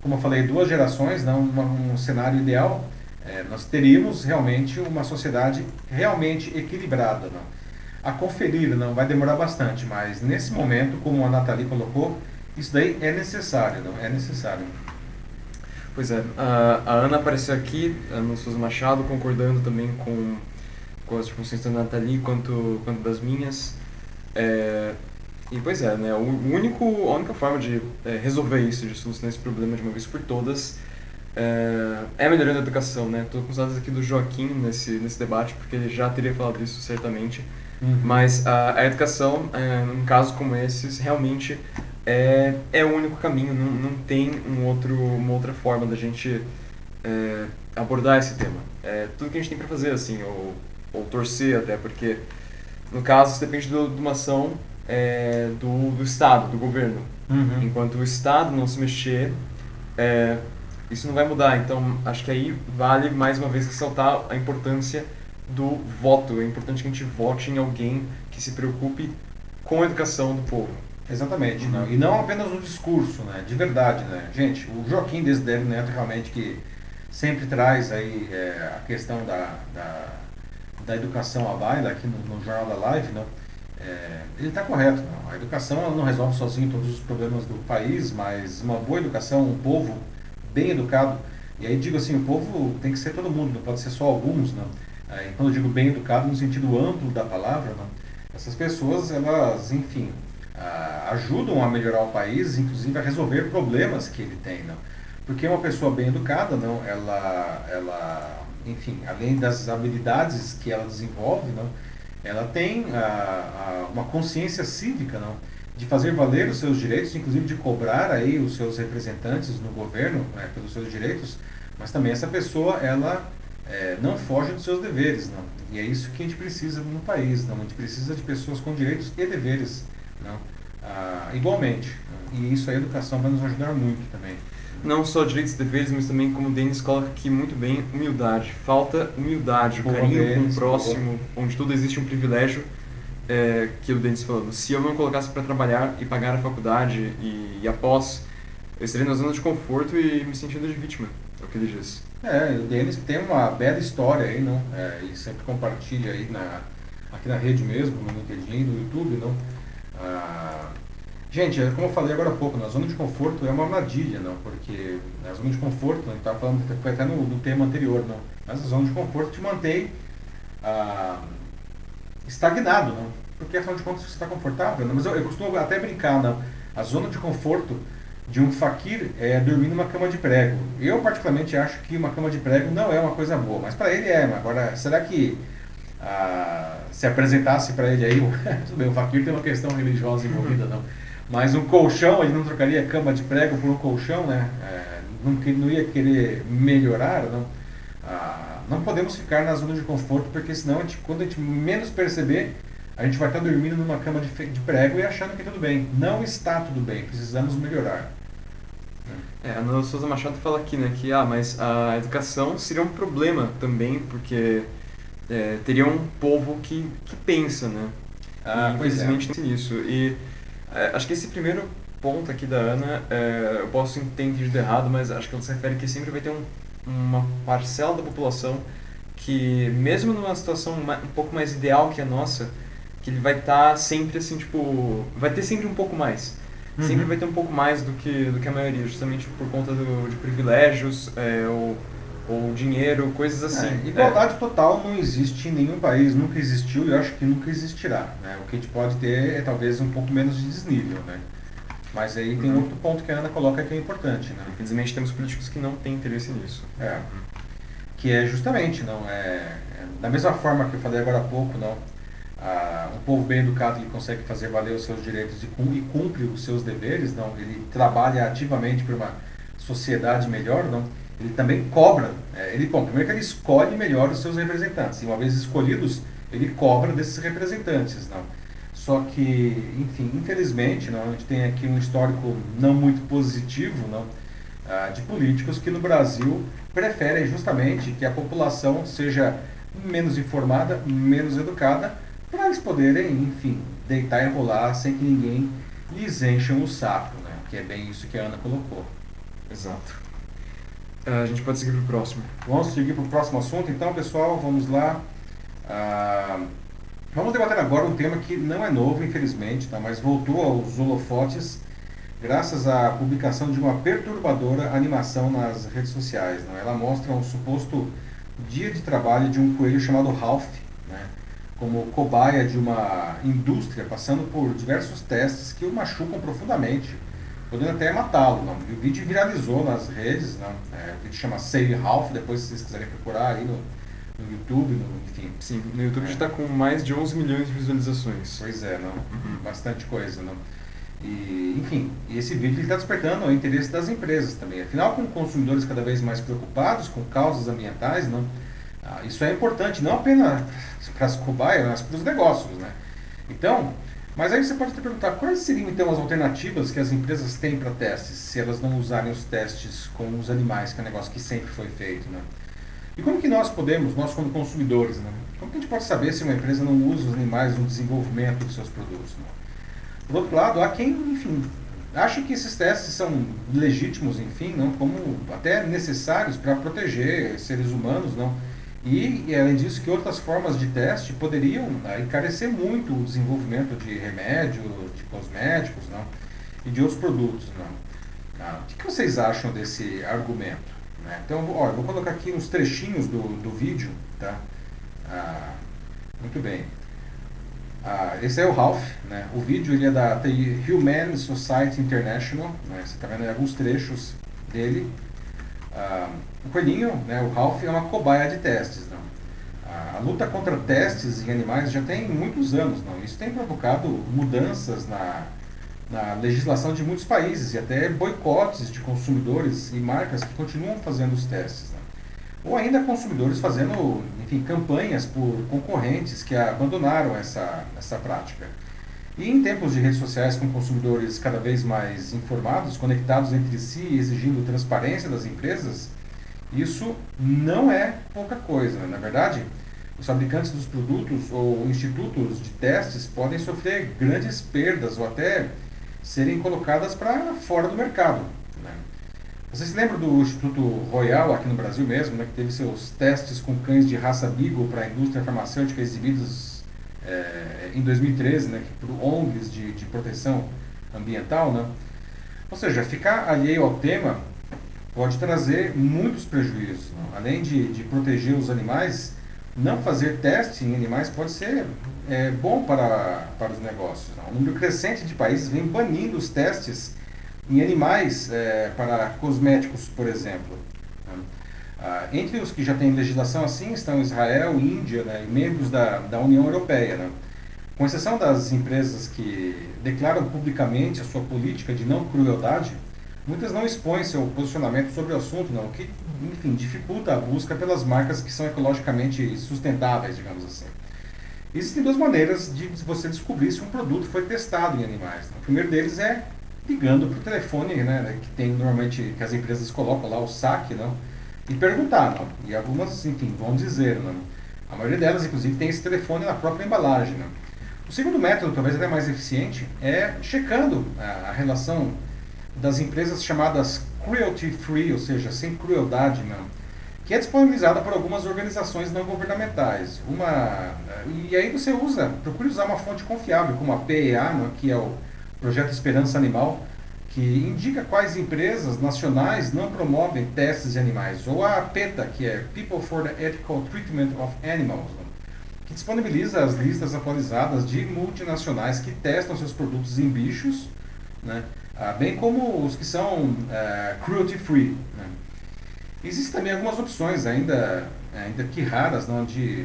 como eu falei, duas gerações, não, uma, um cenário ideal, é, nós teríamos realmente uma sociedade realmente equilibrada. Não? A conferir não vai demorar bastante, mas nesse momento, como a Nathalie colocou, isso daí é necessário, não é necessário. Pois é, a, a Ana apareceu aqui, no Souza Machado, concordando também com, com as funções da Nathalie quanto, quanto das minhas. É, e pois é, né, o único, a única forma de é, resolver isso, de solucionar esse problema de uma vez por todas, é, é melhorando a educação, né? Estou com os dados aqui do Joaquim nesse, nesse debate, porque ele já teria falado isso certamente. Uhum. Mas a, a educação, é, num caso como esses, realmente é, é o único caminho, não, não tem um outro, uma outra forma da gente é, abordar esse tema. É tudo que a gente tem para fazer, assim, ou, ou torcer até, porque no caso isso depende do, de uma ação é, do, do Estado, do governo. Uhum. Enquanto o Estado não se mexer, é, isso não vai mudar. Então, acho que aí vale mais uma vez ressaltar a importância do voto. É importante que a gente vote em alguém que se preocupe com a educação do povo. Exatamente, uhum. não. e não apenas no discurso, né? de verdade. Né? Gente, o Joaquim Desidério Neto realmente que sempre traz aí é, a questão da, da, da, educação à baila aqui no, no Jornal da Live, não? É, ele está correto. Não? A educação não resolve sozinho todos os problemas do país, mas uma boa educação, um povo bem educado, e aí digo assim, o povo tem que ser todo mundo, não pode ser só alguns. Não? É, quando eu digo bem educado no sentido amplo da palavra, essas pessoas, elas, enfim, ah, ajudam a melhorar o país, inclusive a resolver problemas que ele tem, não? Porque uma pessoa bem educada, não, ela, ela, enfim, além das habilidades que ela desenvolve, não, ela tem a, a, uma consciência cívica, não, de fazer valer os seus direitos, inclusive de cobrar aí os seus representantes no governo né, pelos seus direitos, mas também essa pessoa, ela é, não foge dos seus deveres, não. E é isso que a gente precisa no país, não. A gente precisa de pessoas com direitos e deveres não? Ah, igualmente. E isso a educação vai nos ajudar muito também. Não só direitos e deveres, mas também, como o Denis coloca aqui muito bem, humildade. Falta humildade, o carinho com o próximo, onde tudo existe um privilégio, é, que o Denis falou. Se eu não colocasse para trabalhar e pagar a faculdade e, e após, eu estaria na zona de conforto e me sentindo de vítima, é o que ele diz. É, o Denis tem uma bela história aí, não? É, e sempre compartilha aí na, aqui na rede mesmo, no LinkedIn, no YouTube, não? Ah, gente, é como eu falei agora há pouco, na zona de conforto é uma armadilha, não? Porque na zona de conforto, a gente estava falando, foi até no, no, tema anterior, não? Mas a zona de conforto te mantém ah, estagnado, não? Porque afinal de contas você está confortável, não? Mas eu, eu costumo até brincar, não? A zona de conforto de um faquir é dormir numa cama de prego. Eu particularmente acho que uma cama de prego não é uma coisa boa, mas para ele é. Agora, será que ah, se apresentasse para ele aí, tudo bem, o Fakir tem uma questão religiosa envolvida, não. Mas um colchão, ele não trocaria cama de prego por um colchão, né? É, não, não ia querer melhorar, não. Ah, não podemos ficar na zona de conforto, porque senão, a gente, quando a gente menos perceber, a gente vai estar dormindo numa cama de, de prego e achando que tudo bem. Não está tudo bem, precisamos melhorar. É, a Ana Souza Machado fala aqui, né, que ah, mas a educação seria um problema também, porque é, teria um povo que, que pensa, né? Ah, e, infelizmente é. nisso. E é, acho que esse primeiro ponto aqui da Ana, é, eu posso ter entendido errado, mas acho que ela se refere que sempre vai ter um, uma parcela da população que mesmo numa situação um pouco mais ideal que a nossa, que ele vai estar tá sempre assim, tipo, vai ter sempre um pouco mais. Uhum. Sempre vai ter um pouco mais do que, do que a maioria, justamente por conta do, de privilégios é, ou, ou dinheiro, coisas é, assim. É, igualdade é. total não existe em nenhum país, nunca existiu e eu acho que nunca existirá. Né? O que a gente pode ter é talvez um pouco menos de desnível. Né? Mas aí tem uhum. outro ponto que a Ana coloca que é importante. Né? Infelizmente temos políticos que não têm interesse nisso. É. Que é justamente, não é, é da mesma forma que eu falei agora há pouco, não ah, um povo bem educado que consegue fazer valer os seus direitos e, cumpre os seus deveres, não, ele trabalha ativamente para uma sociedade melhor, não, ele também cobra. É, ele, bom, primeiro que ele escolhe melhor os seus representantes, e uma vez escolhidos, ele cobra desses representantes, não. Só que, enfim, infelizmente, não, a gente tem aqui um histórico não muito positivo, não, ah, de políticos que no Brasil preferem justamente que a população seja menos informada, menos educada, para eles poderem, enfim, deitar e rolar sem que ninguém lhes encha o saco, né? Que é bem isso que a Ana colocou. Exato. Uh, a gente pode seguir para o próximo. Vamos seguir para o próximo assunto, então, pessoal, vamos lá. Uh, vamos debater agora um tema que não é novo, infelizmente, tá? mas voltou aos holofotes graças à publicação de uma perturbadora animação nas redes sociais. Não? Ela mostra um suposto dia de trabalho de um coelho chamado Ralph, né? como cobaia de uma indústria, passando por diversos testes que o machucam profundamente, podendo até matá-lo. O vídeo viralizou nas redes, não? É, o vídeo chama Save Ralph, depois se vocês quiserem procurar aí no, no YouTube, no, enfim. Sim, no YouTube é. está com mais de 11 milhões de visualizações. Pois é, não? Uhum. bastante coisa. Não? E, enfim, esse vídeo está despertando o interesse das empresas também. Afinal, com consumidores cada vez mais preocupados com causas ambientais, não? Ah, isso é importante, não apenas para as cobaias, mas para os negócios. Né? Então, mas aí você pode te perguntar quais seriam então as alternativas que as empresas têm para testes, se elas não usarem os testes com os animais, que é um negócio que sempre foi feito. Né? E como que nós podemos, nós como consumidores, né? como que a gente pode saber se uma empresa não usa os animais no desenvolvimento dos seus produtos? Né? Por outro lado, há quem, enfim, acha que esses testes são legítimos, enfim, não como até necessários para proteger seres humanos, não? E, e, além disso, que outras formas de teste poderiam né, encarecer muito o desenvolvimento de remédio, de cosméticos não? e de outros produtos. Não? Ah, o que vocês acham desse argumento? Né? Então, ó, vou colocar aqui uns trechinhos do, do vídeo. Tá? Ah, muito bem. Ah, esse é o Ralph. Né? O vídeo ele é da Human Society International. Né? Você está vendo alguns trechos dele. Ah, o coelhinho, né, o Ralph, é uma cobaia de testes. Não? A, a luta contra testes em animais já tem muitos anos. Não? Isso tem provocado mudanças na, na legislação de muitos países e até boicotes de consumidores e marcas que continuam fazendo os testes. Não? Ou ainda consumidores fazendo enfim, campanhas por concorrentes que abandonaram essa, essa prática. E em tempos de redes sociais com consumidores cada vez mais informados, conectados entre si e exigindo transparência das empresas, isso não é pouca coisa. Né? Na verdade, os fabricantes dos produtos ou institutos de testes podem sofrer grandes perdas ou até serem colocadas para fora do mercado. Né? Vocês lembram do Instituto Royal aqui no Brasil mesmo, né, que teve seus testes com cães de raça Beagle para a indústria farmacêutica exibidos é, em 2013, né, por ONGs de, de proteção ambiental, né? Ou seja, ficar alheio ao tema pode trazer muitos prejuízos. Né? Além de, de proteger os animais, não fazer teste em animais pode ser é, bom para, para os negócios. Né? Um número crescente de países vem banindo os testes em animais é, para cosméticos, por exemplo. Né? Ah, entre os que já têm legislação assim estão Israel, Índia né, e membros da, da União Europeia. Né? Com exceção das empresas que declaram publicamente a sua política de não crueldade, muitas não expõem seu posicionamento sobre o assunto, não, o que, enfim, dificulta a busca pelas marcas que são ecologicamente sustentáveis, digamos assim. Existem duas maneiras de você descobrir se um produto foi testado em animais. Né? O primeiro deles é ligando para o telefone, né, que tem normalmente que as empresas colocam lá o saque, não e perguntar, não? E algumas, enfim, vão dizer, não? A maioria delas, inclusive, tem esse telefone na própria embalagem, não? O segundo método, talvez até mais eficiente, é checando a, a relação das empresas chamadas cruelty free, ou seja, sem crueldade, não? Que é disponibilizada por algumas organizações não governamentais. Uma, e aí você usa, procure usar uma fonte confiável, como a PEA, né, que é o Projeto Esperança Animal, que indica quais empresas nacionais não promovem testes de animais, ou a PETA, que é People for the Ethical Treatment of Animals, né, que disponibiliza as listas atualizadas de multinacionais que testam seus produtos em bichos, né, ah, bem como os que são uh, cruelty free. Né. Existem também algumas opções, ainda, ainda que raras, não, de,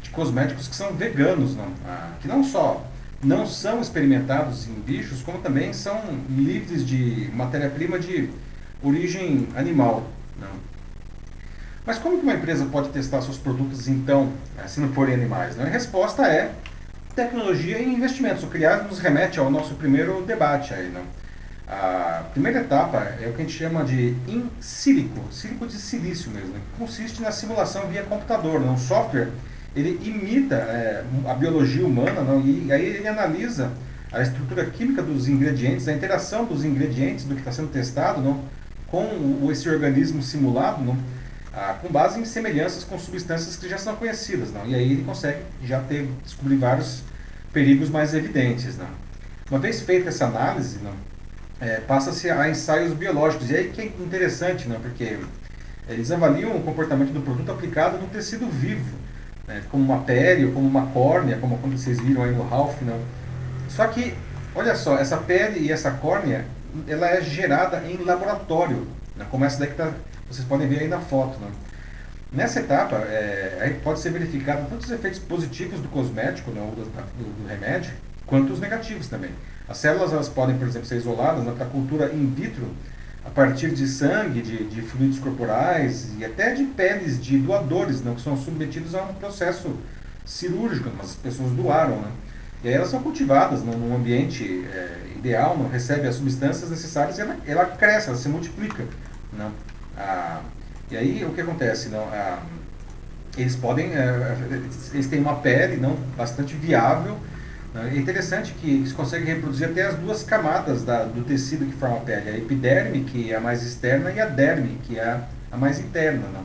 de cosméticos que são veganos, não, ah, que não só não são experimentados em bichos, como também são livres de matéria-prima de origem animal. Não. Mas como que uma empresa pode testar seus produtos, então, eh, se não forem animais? Não? A resposta é tecnologia e investimentos, o aliás, nos remete ao nosso primeiro debate aí, não? A primeira etapa é o que a gente chama de in silico, sílico de silício mesmo, que consiste na simulação via computador, não? software ele imita é, a biologia humana não? e aí ele analisa a estrutura química dos ingredientes, a interação dos ingredientes do que está sendo testado não? com o, esse organismo simulado, não? Ah, com base em semelhanças com substâncias que já são conhecidas. Não? E aí ele consegue já ter, descobrir vários perigos mais evidentes. Não? Uma vez feita essa análise, não? É, passa-se a ensaios biológicos. E aí que é interessante, não? porque eles avaliam o comportamento do produto aplicado no tecido vivo né, como uma pele ou como uma córnea, como quando vocês viram aí no Ralph, não. Só que, olha só, essa pele e essa córnea, ela é gerada em laboratório, né, como essa daqui tá, vocês podem ver aí na foto. Né. Nessa etapa, é, aí pode ser verificado tanto os efeitos positivos do cosmético, né, do, do, do remédio, quanto os negativos também. As células elas podem, por exemplo, ser isoladas né, para cultura in vitro a partir de sangue, de, de fluidos corporais e até de peles de doadores, não, que são submetidos a um processo cirúrgico, as pessoas doaram. Né? E aí elas são cultivadas não, num ambiente é, ideal, não recebe as substâncias necessárias e ela, ela cresce, ela se multiplica. Não? Ah, e aí o que acontece? Não? Ah, eles podem, é, eles têm uma pele não, bastante viável, é interessante que eles conseguem reproduzir até as duas camadas da, do tecido que forma a pele, a epiderme, que é a mais externa, e a derme, que é a, mais interna. Não?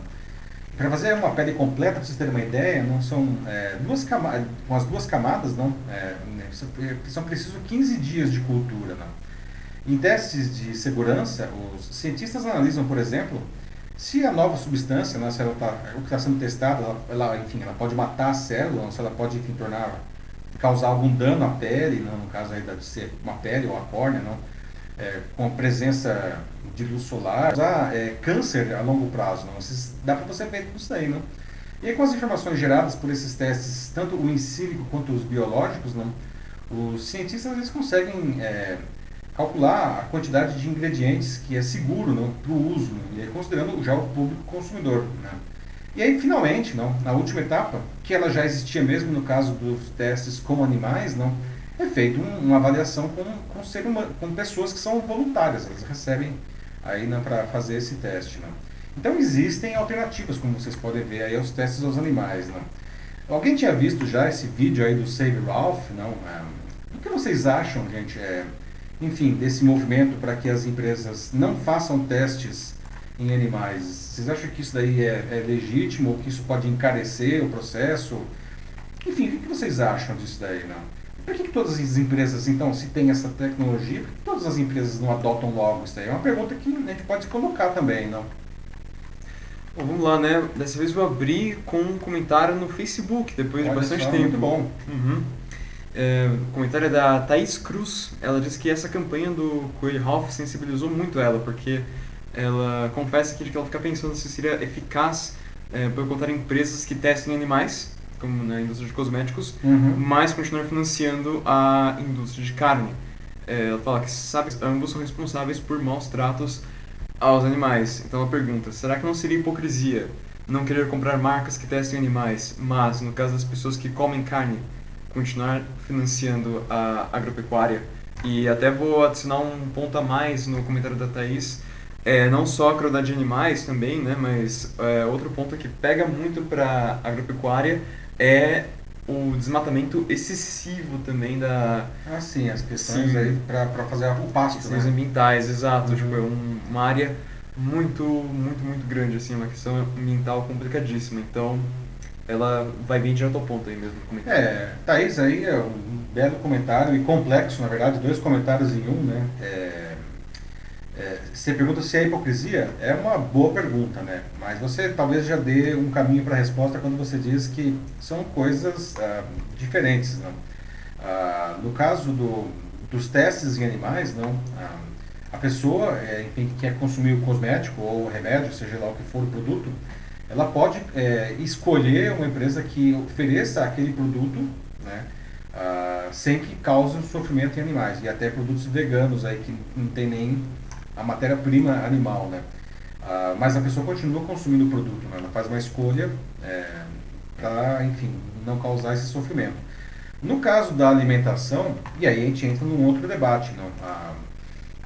Para fazer uma pele completa, para vocês terem uma ideia, não são é, duas camadas, com as duas camadas, não, é, né, são precisos 15 dias de cultura. Não? Em testes de segurança, os cientistas analisam, por exemplo, se a nova substância, né, se ela tá, o que está sendo testado, ela, ela, enfim, ela pode matar a célula, se ela pode enfim, tornar causar algum dano à pele, não, no caso aí deve ser uma pele ou a córnea, não, é, com a presença de luz solar, causar é, câncer a longo prazo, não, dá para você ver isso aí, não. E aí, com as informações geradas por esses testes, tanto o in silico quanto os biológicos, não, os cientistas eles conseguem é, calcular a quantidade de ingredientes que é seguro para o uso, e aí, considerando já o público consumidor. Né. E aí, finalmente, não, na última etapa, que ela já existia mesmo no caso dos testes com animais, não, é feita um, uma avaliação com, com, ser uma, com pessoas que são voluntárias, elas recebem aí para fazer esse teste. Não. Então existem alternativas, como vocês podem ver aí, aos testes aos animais. Não. Alguém tinha visto já esse vídeo aí do Save Ralph? Não? É, o que vocês acham, gente, é, enfim, desse movimento para que as empresas não façam testes em animais. Vocês acham que isso daí é, é legítimo ou que isso pode encarecer o processo? Enfim, o que vocês acham disso daí, não? Por que, que todas as empresas, então, se tem essa tecnologia, por que todas as empresas não adotam logo isso daí? É uma pergunta que a gente pode colocar também, não? Bom, vamos lá, né? Dessa vez vou abrir com um comentário no Facebook, depois Olha de bastante só, tempo. Muito bom. Uhum. É, o comentário é da Thaís Cruz. Ela disse que essa campanha do Coelho Ralph sensibilizou muito ela, porque ela confessa que ela fica pensando se seria eficaz é, boicotar empresas que testem animais, como na indústria de cosméticos, uhum. mas continuar financiando a indústria de carne. É, ela fala que sabe que ambos são responsáveis por maus tratos aos animais. Então ela pergunta: será que não seria hipocrisia não querer comprar marcas que testem animais, mas no caso das pessoas que comem carne, continuar financiando a agropecuária? E até vou adicionar um ponto a mais no comentário da Thaís é, não só a crueldade de animais também, né, mas é, outro ponto que pega muito para agropecuária é o desmatamento excessivo também da... Ah, sim, as questões sim. aí para fazer o pasto, Questões né? ambientais, exato. Uhum. Tipo, é um, uma área muito, muito, muito grande, assim, uma questão ambiental complicadíssima. Então, ela vai bem direto ao ponto aí mesmo. É, Thaís aí é um belo comentário e complexo, na verdade, dois comentários em um, né? É, é, você pergunta se é hipocrisia? É uma boa pergunta, né? Mas você talvez já dê um caminho para a resposta quando você diz que são coisas ah, diferentes, não? Ah, no caso do, dos testes em animais, não? Ah, a pessoa, é, enfim, que quer consumir o cosmético ou o remédio, seja lá o que for o produto, ela pode é, escolher uma empresa que ofereça aquele produto, né? Ah, sem que cause sofrimento em animais e até produtos veganos aí que não tem nem a matéria-prima animal, né? Ah, mas a pessoa continua consumindo o produto, né? ela faz uma escolha é, para, enfim, não causar esse sofrimento. No caso da alimentação, e aí a gente entra num outro debate, não? A,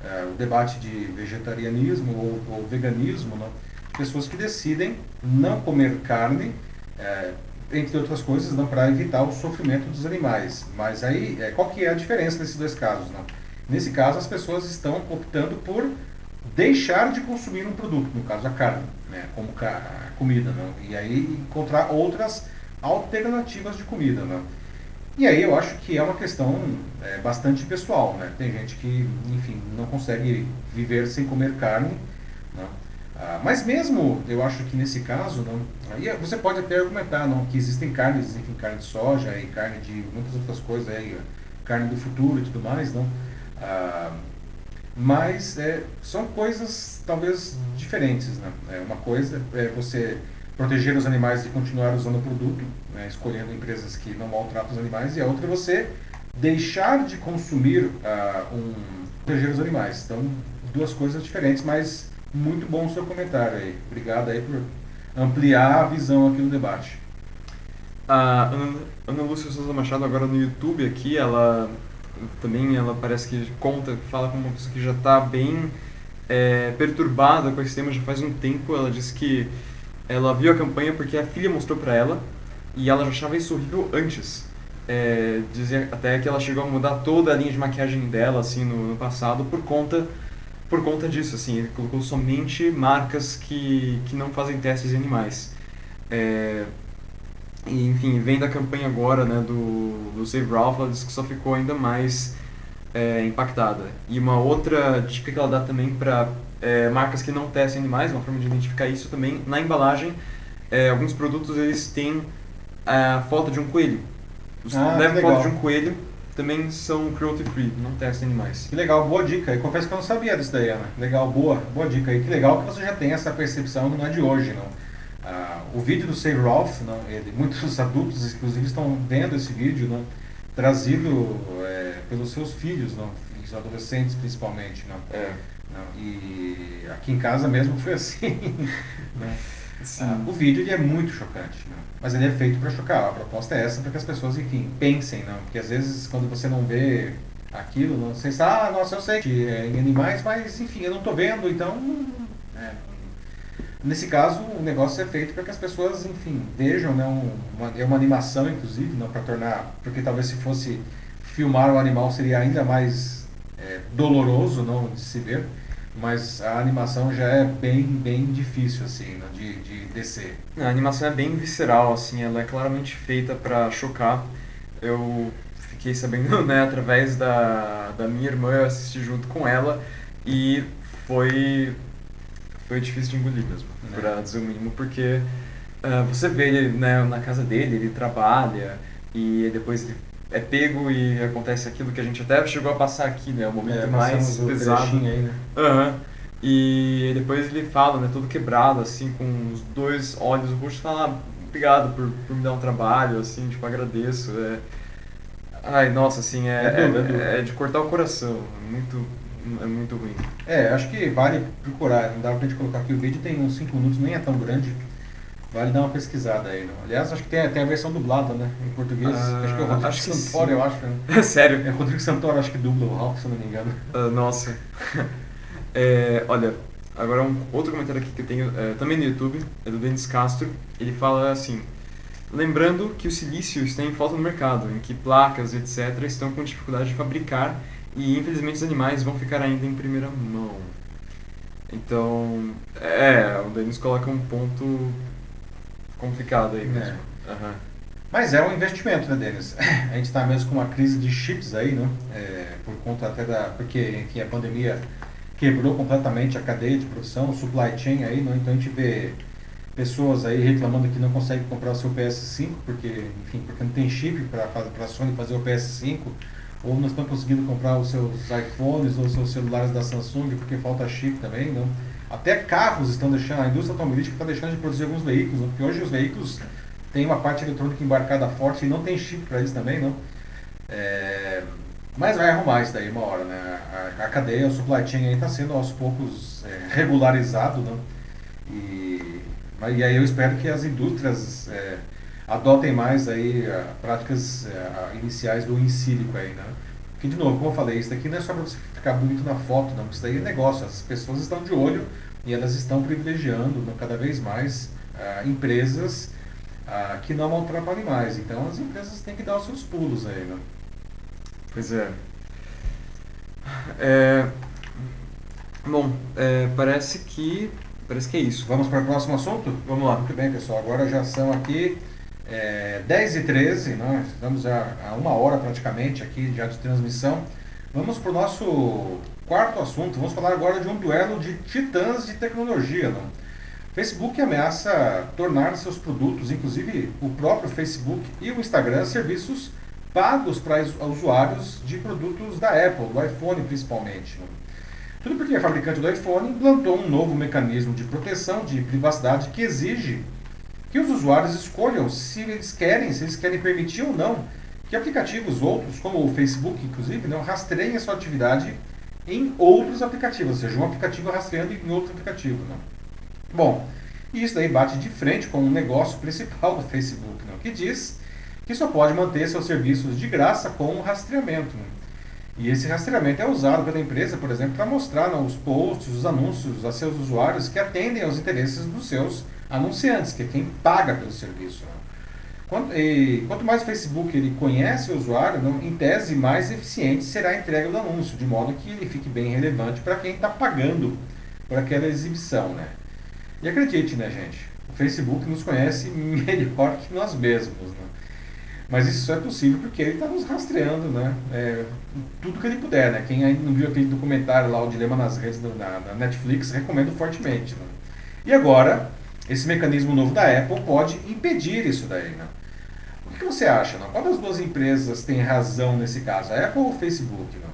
é, o debate de vegetarianismo ou, ou veganismo, não? pessoas que decidem não comer carne, é, entre outras coisas, não para evitar o sofrimento dos animais. Mas aí, é, qual que é a diferença nesses dois casos? Não? Nesse caso, as pessoas estão optando por deixar de consumir um produto, no caso a carne, né, como a comida, não? e aí encontrar outras alternativas de comida. Não? E aí eu acho que é uma questão é, bastante pessoal. Né? Tem gente que, enfim, não consegue viver sem comer carne. Não? Ah, mas mesmo, eu acho que nesse caso, não, aí você pode até argumentar não, que existem carnes, enfim, carne de soja e carne de muitas outras coisas, aí, carne do futuro e tudo mais, não? Ah, mas é, são coisas talvez diferentes. Né? É, uma coisa é você proteger os animais e continuar usando o produto, né, escolhendo empresas que não maltratam os animais, e a outra é você deixar de consumir uh, um proteger os animais. Então, duas coisas diferentes, mas muito bom o seu comentário aí. Obrigado aí por ampliar a visão aqui do debate. A Ana, Ana Lúcia Souza Machado agora no YouTube aqui, ela também ela parece que conta, fala com uma pessoa que já está bem é, perturbada com esse tema já faz um tempo. Ela disse que ela viu a campanha porque a filha mostrou para ela e ela já achava isso horrível antes. É, dizia até que ela chegou a mudar toda a linha de maquiagem dela assim no, no passado por conta por conta disso assim ele colocou somente marcas que, que não fazem testes em animais é, e, enfim, vem da campanha agora né, do, do Save Ralph, ela disse que só ficou ainda mais é, impactada. E uma outra dica que ela dá também para é, marcas que não testem animais, uma forma de identificar isso também, na embalagem, é, alguns produtos eles têm a foto de um coelho. Os ah, levam foto de um coelho também são cruelty free, não testem animais. Que legal, boa dica. Eu confesso que eu não sabia disso daí, Ana. Legal, boa, boa dica aí. Que legal que você já tem essa percepção, não é de hoje, não. Ah, o vídeo do Save Ralph, não, ele, muitos adultos, inclusive, estão vendo esse vídeo não, trazido é, pelos seus filhos, não, os adolescentes principalmente. Não, é. não, e aqui em casa mesmo foi assim. Né? Ah, o vídeo ele é muito chocante, não, mas ele é feito para chocar. A proposta é essa para que as pessoas, enfim, pensem, não, porque às vezes quando você não vê aquilo, não, você sabe, ah, nossa, eu sei que é em animais, mas enfim, eu não estou vendo, então é, Nesse caso, o negócio é feito para que as pessoas, enfim, vejam, né, uma, é uma animação, inclusive, não para tornar, porque talvez se fosse filmar o animal seria ainda mais é, doloroso, não, de se ver, mas a animação já é bem, bem difícil, assim, né, de, de descer. A animação é bem visceral, assim, ela é claramente feita para chocar. Eu fiquei sabendo, né, através da, da minha irmã, eu assisti junto com ela e foi foi difícil de engolir mesmo, né? pra dizer o mínimo, porque uh, você vê ele né, na casa dele, ele trabalha e depois ele é pego e acontece aquilo que a gente até chegou a passar aqui, né? O momento é, mais pesado. Aí, né? Uhum. E depois ele fala, né? Todo quebrado, assim, com os dois olhos roxos, fala, ah, obrigado por, por me dar um trabalho, assim, tipo, agradeço. É... Ai, nossa, assim, é, é, é, é de cortar o coração. Muito, é muito ruim. É, acho que vale procurar. Não dá pra gente colocar aqui o vídeo, tem uns 5 minutos, nem é tão grande. Vale dar uma pesquisada aí. Não? Aliás, acho que tem, tem a versão dublada, né? Em português. Ah, acho que é o Rodrigo acho Santoro, eu acho. Né? Sério? É Rodrigo Santoro, acho que dubla o Ralph, se não me engano. Uh, nossa. é, olha, agora um outro comentário aqui que eu tenho, é, também no YouTube, é do Denis Castro. Ele fala assim... Lembrando que o silício está em falta no mercado, em que placas, etc., estão com dificuldade de fabricar e infelizmente os animais vão ficar ainda em primeira mão. Então, é, o Denis coloca um ponto complicado aí mesmo. É. Uhum. Mas é um investimento, né, Denis? A gente está mesmo com uma crise de chips aí, né? É, por conta até da. Porque, enfim, a pandemia quebrou completamente a cadeia de produção, o supply chain aí, né? Então a gente vê pessoas aí reclamando que não conseguem comprar o seu PS5 porque, enfim, porque não tem chip para a Sony fazer o PS5, ou não estão conseguindo comprar os seus iPhones ou os seus celulares da Samsung porque falta chip também, não. Até carros estão deixando, a indústria automobilística está deixando de produzir alguns veículos, porque hoje os veículos têm uma parte eletrônica embarcada forte e não tem chip para eles também, não. É, mas vai arrumar isso daí uma hora, né? A, a cadeia, o supply chain aí está sendo aos poucos é, regularizado, não. E e aí eu espero que as indústrias é, adotem mais aí a, práticas é, iniciais do insílico aí, né? Porque, de novo, como eu falei, isso daqui não é só para você ficar bonito na foto, não. Isso daí é negócio. As pessoas estão de olho e elas estão privilegiando né, cada vez mais ah, empresas ah, que não maltratam animais. Então, as empresas têm que dar os seus pulos aí, né? Pois é. é... Bom, é, parece que Parece que é isso. Vamos para o próximo assunto? Vamos lá. Muito bem, pessoal. Agora já são aqui é, 10 e 13 nós estamos a, a uma hora praticamente aqui já de transmissão. Vamos para o nosso quarto assunto. Vamos falar agora de um duelo de titãs de tecnologia. Não? Facebook ameaça tornar seus produtos, inclusive o próprio Facebook e o Instagram, serviços pagos para usuários de produtos da Apple, do iPhone principalmente. Tudo porque a fabricante do iPhone implantou um novo mecanismo de proteção de privacidade que exige que os usuários escolham se eles querem, se eles querem permitir ou não que aplicativos outros, como o Facebook, inclusive, não rastreiem a sua atividade em outros aplicativos, ou seja, um aplicativo rastreando em outro aplicativo. Não. Bom, isso daí bate de frente com o negócio principal do Facebook, não, que diz que só pode manter seus serviços de graça com rastreamento. Não. E esse rastreamento é usado pela empresa, por exemplo, para mostrar nos posts, os anúncios a seus usuários que atendem aos interesses dos seus anunciantes, que é quem paga pelo serviço. Né? Quanto, e, quanto mais o Facebook ele conhece o usuário, não, em tese, mais eficiente será a entrega do anúncio, de modo que ele fique bem relevante para quem está pagando por aquela exibição. Né? E acredite, né, gente? O Facebook nos conhece melhor que nós mesmos. Né? Mas isso só é possível porque ele está nos rastreando, né? É, tudo que ele puder, né? Quem ainda não viu aquele documentário lá, O Dilema nas Redes da, Netflix, recomendo fortemente. Né? E agora, esse mecanismo novo da Apple pode impedir isso daí, né? O que você acha? Não? Qual das duas empresas tem razão nesse caso, a Apple ou o Facebook? Não?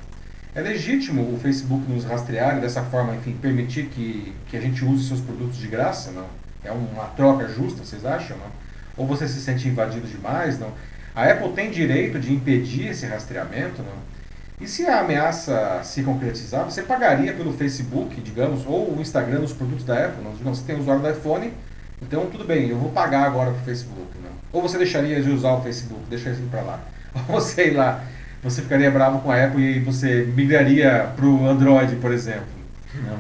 É legítimo o Facebook nos rastrear e dessa forma, enfim, permitir que, que a gente use seus produtos de graça? Não? É uma troca justa, vocês acham? Não? Ou você se sente invadido demais? Não? A Apple tem direito de impedir esse rastreamento, não? E se a ameaça se concretizar, você pagaria pelo Facebook, digamos, ou o Instagram nos produtos da Apple? Não? Digamos, você tem usuário do iPhone, então tudo bem, eu vou pagar agora para o Facebook. Não? Ou você deixaria de usar o Facebook, deixa isso para lá. Ou sei lá, você ficaria bravo com a Apple e você migraria para o Android, por exemplo. Não?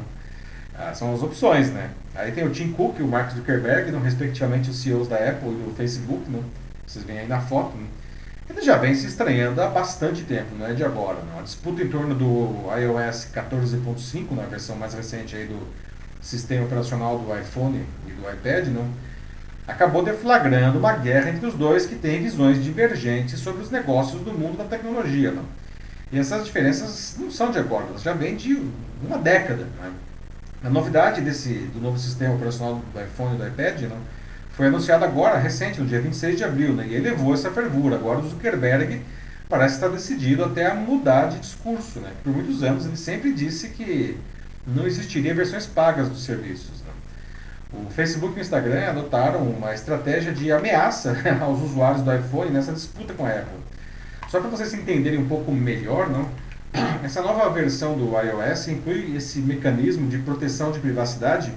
Ah, são as opções, né? Aí tem o Tim Cook o Mark Zuckerberg, não, respectivamente os CEOs da Apple e do Facebook, não? vocês veem aí na foto, né? Ele já vem se estranhando há bastante tempo, não é de agora. Não. A disputa em torno do iOS 14.5, na versão mais recente aí do sistema operacional do iPhone e do iPad, não, acabou deflagrando uma guerra entre os dois que têm visões divergentes sobre os negócios do mundo da tecnologia. Não. E essas diferenças não são de agora, elas já vêm de uma década. Né? A novidade desse, do novo sistema operacional do iPhone e do iPad não, foi anunciado agora, recente, no dia 26 de abril, né? e elevou essa fervura. Agora o Zuckerberg parece estar decidido até a mudar de discurso. Né? Por muitos anos ele sempre disse que não existiria versões pagas dos serviços. Né? O Facebook e o Instagram adotaram uma estratégia de ameaça aos usuários do iPhone nessa disputa com a Apple. Só para vocês entenderem um pouco melhor, não? essa nova versão do iOS inclui esse mecanismo de proteção de privacidade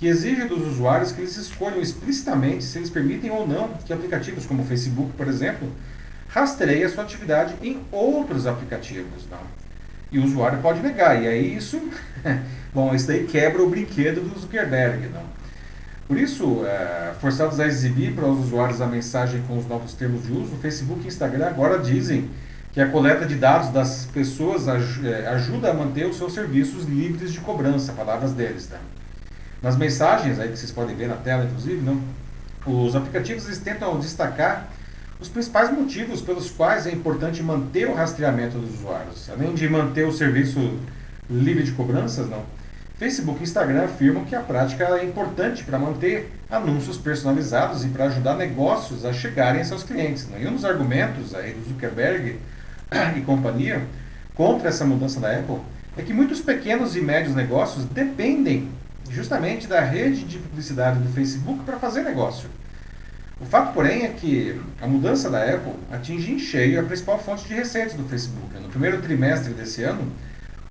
que exige dos usuários que eles escolham explicitamente se eles permitem ou não que aplicativos como o Facebook, por exemplo, rastreiem a sua atividade em outros aplicativos. Não? E o usuário pode negar, e aí isso, bom, isso daí quebra o brinquedo do Zuckerberg. Não? Por isso, é, forçados a exibir para os usuários a mensagem com os novos termos de uso, o Facebook e Instagram agora dizem que a coleta de dados das pessoas é, ajuda a manter os seus serviços livres de cobrança, palavras deles. Tá? Nas mensagens, aí que vocês podem ver na tela, inclusive, não, os aplicativos eles tentam destacar os principais motivos pelos quais é importante manter o rastreamento dos usuários. Além de manter o serviço livre de cobranças, não. Facebook e Instagram afirmam que a prática é importante para manter anúncios personalizados e para ajudar negócios a chegarem a seus clientes. Não? E um dos argumentos aí do Zuckerberg e companhia contra essa mudança da Apple é que muitos pequenos e médios negócios dependem justamente da rede de publicidade do Facebook para fazer negócio. O fato, porém, é que a mudança da Apple atinge em cheio a principal fonte de receitas do Facebook. No primeiro trimestre desse ano,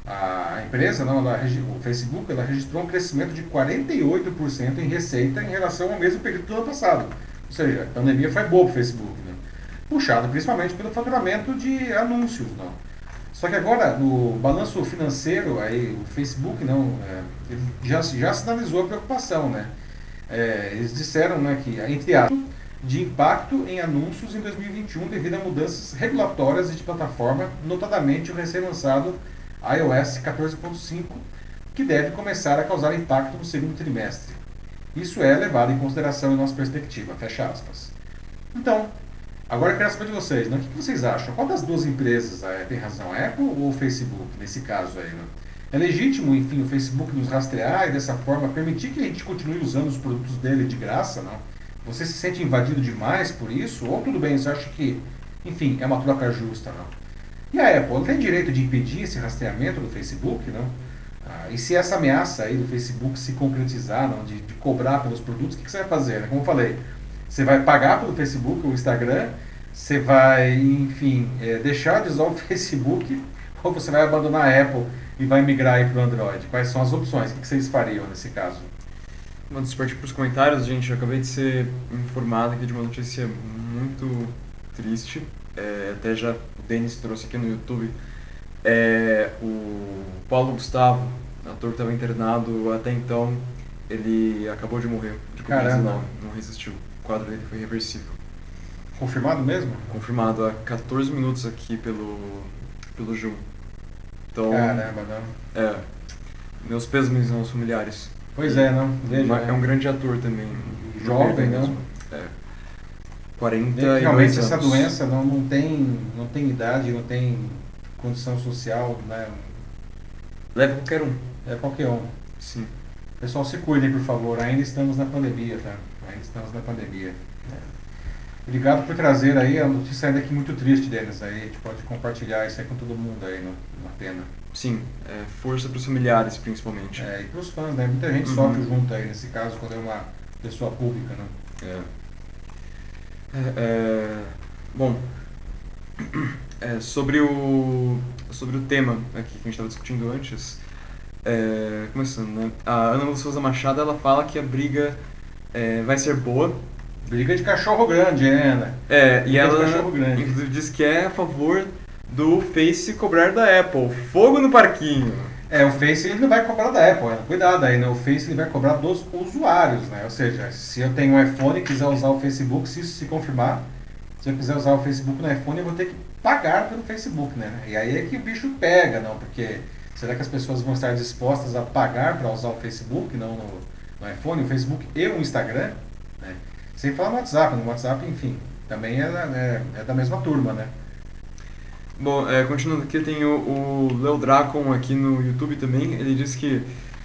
a empresa, não, ela, o Facebook, ela registrou um crescimento de 48% em receita em relação ao mesmo período do ano passado. Ou seja, a pandemia foi boa para o Facebook, né? puxado principalmente pelo faturamento de anúncios. Não? Só que agora, no balanço financeiro, aí, o Facebook não, é, já, já sinalizou a preocupação. Né? É, eles disseram né, que, entre aspas, de impacto em anúncios em 2021 devido a mudanças regulatórias e de plataforma, notadamente o recém-lançado iOS 14.5, que deve começar a causar impacto no segundo trimestre. Isso é levado em consideração em nossa perspectiva. Fecha aspas. Então, agora eu quero saber de vocês, né? o que vocês acham? Qual das duas empresas é, tem razão, Apple ou Facebook, nesse caso aí? Né? É legítimo, enfim, o Facebook nos rastrear e dessa forma permitir que a gente continue usando os produtos dele de graça, não? Você se sente invadido demais por isso? Ou tudo bem, você acha que, enfim, é uma troca justa, não? E a Apple tem direito de impedir esse rastreamento do Facebook, não? Ah, e se essa ameaça aí do Facebook se concretizar, não, de, de cobrar pelos produtos, o que, que, você vai fazer? Né? Como eu falei, você vai pagar pelo Facebook ou Instagram, você vai, enfim, é, deixar de usar o Facebook, ou você vai abandonar a Apple e vai migrar para o Android? Quais são as opções? O que, vocês fariam nesse caso? Vamos partir para os comentários, gente. Eu acabei de ser informado aqui de uma notícia muito triste. É, até já o Denis trouxe aqui no YouTube. É, o Paulo Gustavo, ator que estava internado até então, ele acabou de morrer de Covid-19. Não, não resistiu. Quadro dele foi reversível. Confirmado mesmo? Confirmado há 14 minutos aqui pelo, pelo Zoom. Então, Caramba, não. É. Meus pêsames aos familiares. Pois é, não. Veja, é um grande ator também. Jovem, não? É. 40 e Realmente essa anos. doença não, não, tem, não tem idade, não tem condição social, né? Leva qualquer um. É qualquer um. Sim. Pessoal, se cuidem, por favor. Ainda estamos na pandemia, tá? Ainda estamos na pandemia. É. Obrigado por trazer aí a notícia ainda aqui muito triste, Denis. Aí a gente pode compartilhar isso aí com todo mundo aí no, na pena. Sim, é, força para os familiares, principalmente. É, e para os fãs, né? Muita gente uhum. sofre junto aí, nesse caso, quando é uma pessoa pública, né? É. é, é bom, é, sobre, o, sobre o tema aqui que a gente estava discutindo antes, é, começando, né? A Ana Lúcia Souza Machado, ela fala que a briga vai ser boa, Briga de cachorro grande, né, Ana? É, Briga e ela inclusive diz que é a favor do Face cobrar da Apple. Fogo no parquinho. É, o Face ele não vai cobrar da Apple, né? cuidado aí, né? O Face ele vai cobrar dos usuários, né? Ou seja, se eu tenho um iPhone e quiser usar o Facebook, se isso se confirmar, se eu quiser usar o Facebook no iPhone, eu vou ter que pagar pelo Facebook, né? E aí é que o bicho pega, não? Porque será que as pessoas vão estar dispostas a pagar para usar o Facebook, não no, no, iPhone, o Facebook e o Instagram, né? Sem falar no WhatsApp, no WhatsApp, enfim, também é, é, é da mesma turma, né? Bom, é, continuando aqui, tem o, o Leo Dracon aqui no YouTube também. Ele disse que,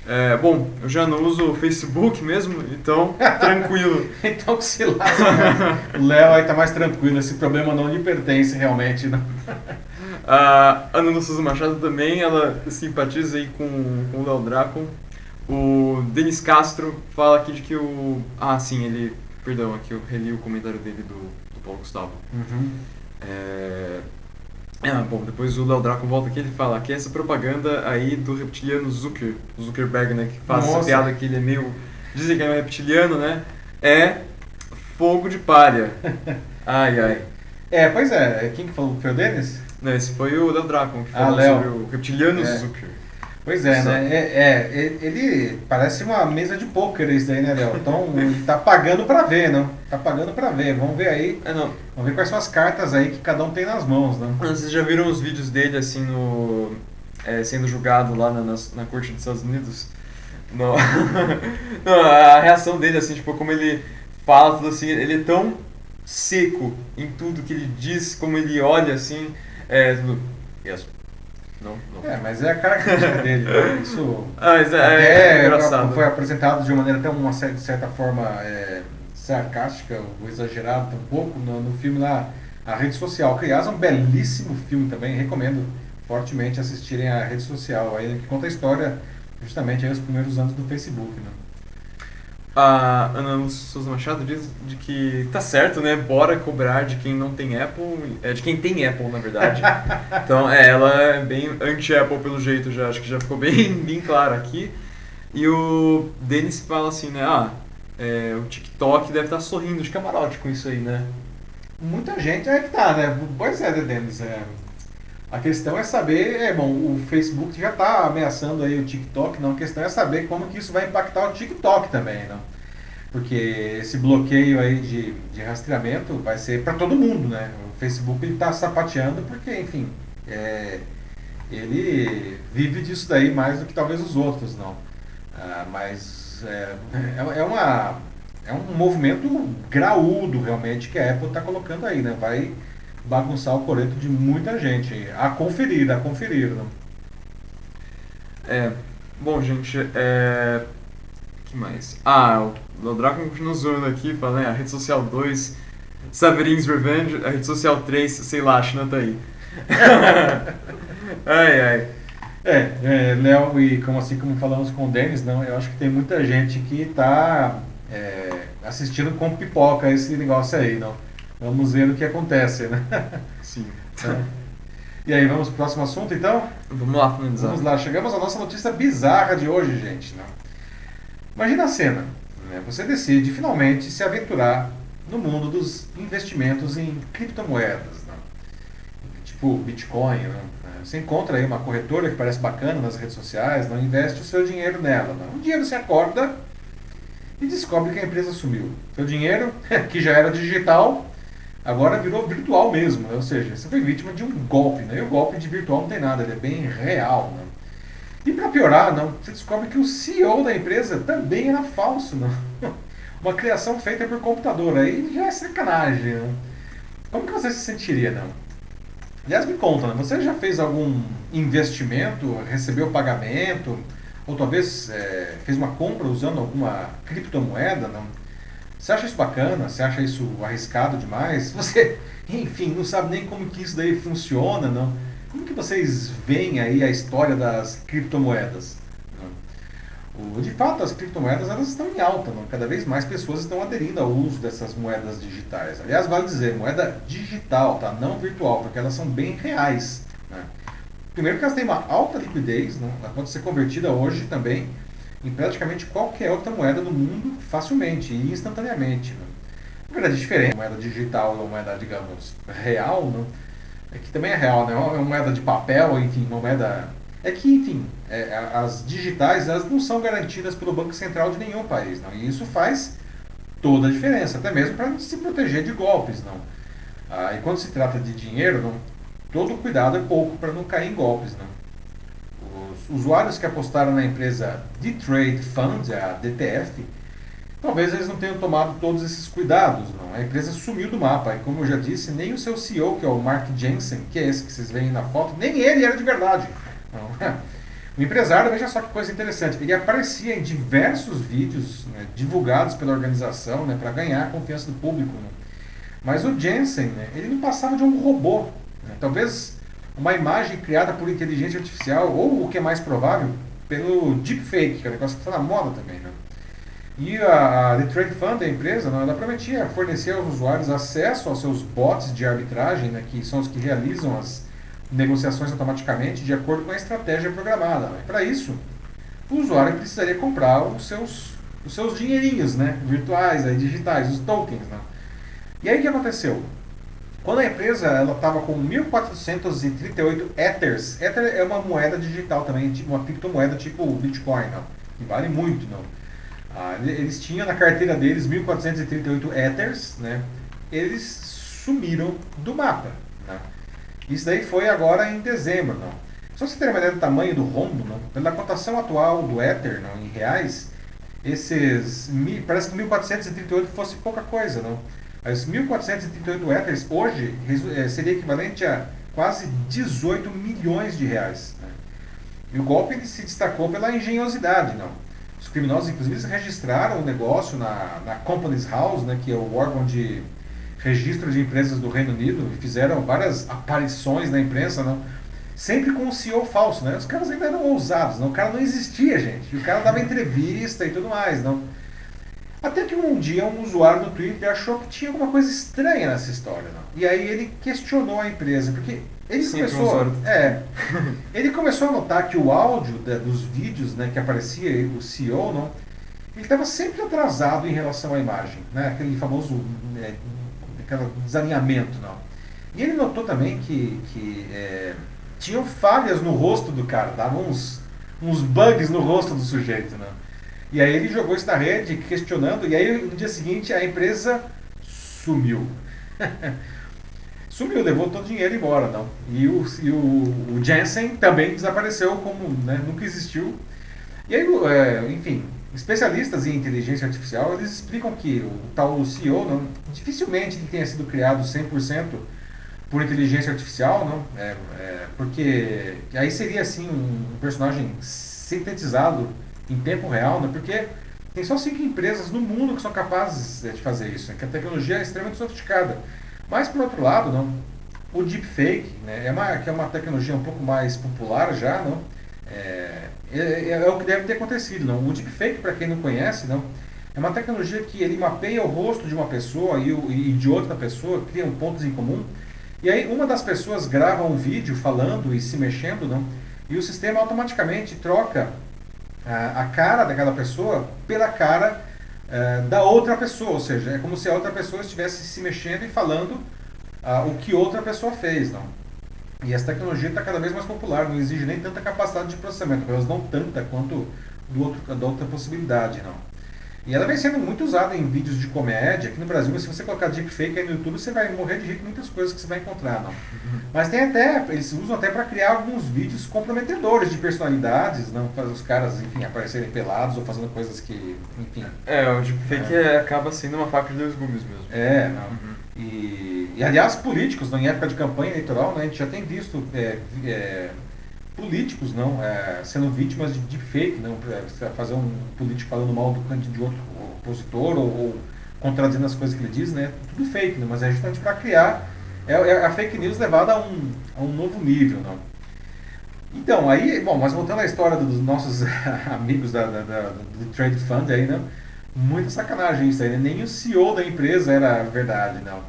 é, bom, eu já não uso o Facebook mesmo, então tranquilo. então que se lasca. o Léo aí tá mais tranquilo, esse problema não lhe pertence realmente. Não. A Ana Lúcia Machado também, ela simpatiza aí com, com o Léo Dracon. O Denis Castro fala aqui de que o. Ah, sim, ele. Perdão, aqui eu reli o comentário dele do, do Paulo Gustavo. Uhum. É, ah, bom, depois o Léo Draco volta aqui e ele fala que essa propaganda aí do reptiliano Zucker, Zuckerberg, né, que faz Nossa. essa piada que ele é meio. Dizem que é um reptiliano, né? É fogo de palha. ai, ai. É, pois é. Quem que falou? Foi o Denis? Não, esse foi o Léo Draco, que ah, falou ah, sobre o reptiliano é. Zucker. Pois é, Só. né? É, é, ele parece uma mesa de pôquer isso daí, né, Léo? Então, ele tá pagando pra ver, não? Tá pagando pra ver. Vamos ver aí. É, não. Vamos ver quais são as cartas aí que cada um tem nas mãos, né? Vocês já viram os vídeos dele, assim, no... é, sendo julgado lá na, na, na corte dos Estados Unidos? Não. Não, a reação dele, assim, tipo, como ele fala tudo assim, ele é tão seco em tudo que ele diz, como ele olha, assim, é tudo... Yes. Não, não. É, mas é a característica dele. né? Isso Ah, mas é, até é engraçado. foi apresentado de maneira até uma cer- de certa forma é, sarcástica ou exagerada um pouco no, no filme lá, A Rede Social. Que, aliás, é um belíssimo filme também, recomendo fortemente assistirem a Rede Social, aí, que conta a história justamente aí os primeiros anos do Facebook. Né? A Ana Souza Machado diz de que tá certo, né? Bora cobrar de quem não tem Apple, é de quem tem Apple, na verdade. Então, é, ela é bem anti-Apple pelo jeito já, acho que já ficou bem, bem claro aqui. E o Denis fala assim, né? Ah, é, o TikTok deve estar sorrindo de camarote com isso aí, né? Muita gente é que tá, né? Pois é, Denis. É, a questão é saber, é bom, o Facebook já está ameaçando aí o TikTok, não. A questão é saber como que isso vai impactar o TikTok também, não? Porque esse bloqueio aí de, de rastreamento vai ser para todo mundo, né? O Facebook ele está sapateando porque, enfim, é, ele vive disso daí mais do que talvez os outros, não. Ah, mas é, é, é uma é um movimento graúdo realmente que a Apple está colocando aí, né? Vai bagunçar o coreto de muita gente. A conferir, a conferir. Né? É, bom, gente, é... que mais? Ah, o o Draco continua zoando aqui, fala, né, a rede social 2, Severin's Revenge, a rede social 3, sei lá, a China tá aí. ai, ai. É, é, Léo, e como assim como falamos com o Denis, não, eu acho que tem muita gente que está assistindo com pipoca esse negócio aí, não. Vamos ver o que acontece, né? Sim. E aí, vamos pro próximo assunto então? Vamos lá, finalizar. Vamos lá, chegamos à nossa notícia bizarra de hoje, gente. Não? Imagina a cena. Né? Você decide finalmente se aventurar no mundo dos investimentos em criptomoedas. Não? Tipo Bitcoin. Não? Você encontra aí uma corretora que parece bacana nas redes sociais, não investe o seu dinheiro nela. Não? Um dia você acorda e descobre que a empresa sumiu. Seu dinheiro, que já era digital, agora virou virtual mesmo, né? ou seja, você foi vítima de um golpe, né? E o golpe de virtual não tem nada, ele é bem real, né? E para piorar, não, você descobre que o CEO da empresa também era falso, não? Uma criação feita por computador, aí já é sacanagem, né? Como que você se sentiria, não? Aliás, me conta, né? você já fez algum investimento, recebeu pagamento, ou talvez é, fez uma compra usando alguma criptomoeda, não? Você acha isso bacana? Você acha isso arriscado demais? Você, enfim, não sabe nem como que isso daí funciona, não? Como que vocês veem aí a história das criptomoedas? De fato, as criptomoedas elas estão em alta, não? cada vez mais pessoas estão aderindo ao uso dessas moedas digitais. Aliás, vale dizer, moeda digital, tá? não virtual, porque elas são bem reais. Né? Primeiro que elas têm uma alta liquidez, não? ela pode ser convertida hoje também em praticamente qualquer outra moeda do mundo facilmente e instantaneamente. Né? Na verdade, é diferente moeda digital ou moeda, digamos, real, né? é que também é real, né? é uma moeda de papel, enfim, uma moeda... É que, enfim, é, as digitais elas não são garantidas pelo Banco Central de nenhum país, não? e isso faz toda a diferença, até mesmo para se proteger de golpes. Não? Ah, e quando se trata de dinheiro, não, todo cuidado é pouco para não cair em golpes. Não? Os usuários que apostaram na empresa D-Trade Fund, a DTF, talvez eles não tenham tomado todos esses cuidados. Não? A empresa sumiu do mapa e, como eu já disse, nem o seu CEO, que é o Mark Jensen, que é esse que vocês veem na foto, nem ele era de verdade. Não? O empresário, veja só que coisa interessante, ele aparecia em diversos vídeos né, divulgados pela organização né, para ganhar a confiança do público. Né? Mas o Jensen, né, ele não passava de um robô. Né? Talvez uma imagem criada por inteligência artificial, ou o que é mais provável, pelo deepfake, que é um negócio que está na moda também. Né? E a, a The Trade Fund, a empresa, né, ela prometia fornecer aos usuários acesso aos seus bots de arbitragem, né, que são os que realizam as negociações automaticamente de acordo com a estratégia programada. Né? Para isso, o usuário precisaria comprar os seus, os seus dinheirinhos né, virtuais, aí, digitais, os tokens. Né? E aí o que aconteceu? Quando a empresa estava com 1.438 Ethers, Ether é uma moeda digital também, tipo uma criptomoeda tipo Bitcoin, não, que vale muito, não. Ah, eles tinham na carteira deles 1.438 Ethers, né? Eles sumiram do mapa. Né? Isso daí foi agora em dezembro, não. Só você ter uma ideia do tamanho do rombo, não? pela cotação atual do Ether, não, em reais, esses parece que 1.438 fosse pouca coisa, não. As 1.438 Ethers hoje eh, seria equivalente a quase 18 milhões de reais. Né? E o golpe se destacou pela engenhosidade, não. Os criminosos, inclusive, registraram o negócio na, na Companies House, né, que é o órgão de registro de empresas do Reino Unido, e fizeram várias aparições na imprensa, não? sempre com um CEO falso. Né? Os caras ainda eram ousados, não? o cara não existia, gente. O cara dava entrevista e tudo mais. não até que um dia um usuário no Twitter achou que tinha alguma coisa estranha nessa história. Não? E aí ele questionou a empresa, porque ele Sempre começou. Um é, ele começou a notar que o áudio da, dos vídeos né, que aparecia o CEO, não, ele estava sempre atrasado em relação à imagem, né, aquele famoso né, aquele desalinhamento. Não. E ele notou também que, que é, tinham falhas no rosto do cara, davam uns, uns bugs no rosto do sujeito. Não. E aí ele jogou isso na rede, questionando, e aí no dia seguinte a empresa sumiu. sumiu, levou todo o dinheiro embora, não. E o, e o, o Jensen também desapareceu como né, nunca existiu. E aí, é, enfim, especialistas em inteligência artificial, eles explicam que o tal CEO não, dificilmente tenha sido criado 100% por inteligência artificial, não, é, é, porque aí seria assim um personagem sintetizado em tempo real, né? porque tem só cinco empresas no mundo que são capazes é, de fazer isso, né? que a tecnologia é extremamente sofisticada. Mas, por outro lado, não, o deepfake, né, é uma, que é uma tecnologia um pouco mais popular já, não, é, é, é o que deve ter acontecido. Não? O deepfake, para quem não conhece, não, é uma tecnologia que ele mapeia o rosto de uma pessoa e, e de outra pessoa, criam pontos em comum, e aí uma das pessoas grava um vídeo falando e se mexendo, não, e o sistema automaticamente troca a cara daquela pessoa pela cara uh, da outra pessoa, ou seja, é como se a outra pessoa estivesse se mexendo e falando uh, o que outra pessoa fez, não? E essa tecnologia está cada vez mais popular, não exige nem tanta capacidade de processamento, elas não tanta quanto do outro, da outra possibilidade, não. E ela vem sendo muito usada em vídeos de comédia. Aqui no Brasil, se você colocar deepfake aí no YouTube, você vai morrer de rir com muitas coisas que você vai encontrar, não. Mas tem até, eles usam até para criar alguns vídeos comprometedores de personalidades, não fazer os caras, enfim, aparecerem pelados ou fazendo coisas que, enfim. É, o deepfake é. acaba sendo uma faca de dois gumes mesmo. É, não. Uhum. E, e aliás, políticos, em época de campanha eleitoral, né, a gente já tem visto é, é, políticos não é, sendo vítimas de deepfake, não para fazer um político falando mal do de outro opositor ou, ou contradizendo as coisas que ele diz, né? Tudo fake, né? mas é justamente para criar é, é, a fake news levada a um, a um novo nível, não? Então, aí, bom, mas voltando à história dos nossos amigos da, da, da, do Trade Fund aí, né? Muita sacanagem isso aí, né? Nem o CEO da empresa era verdade, não. O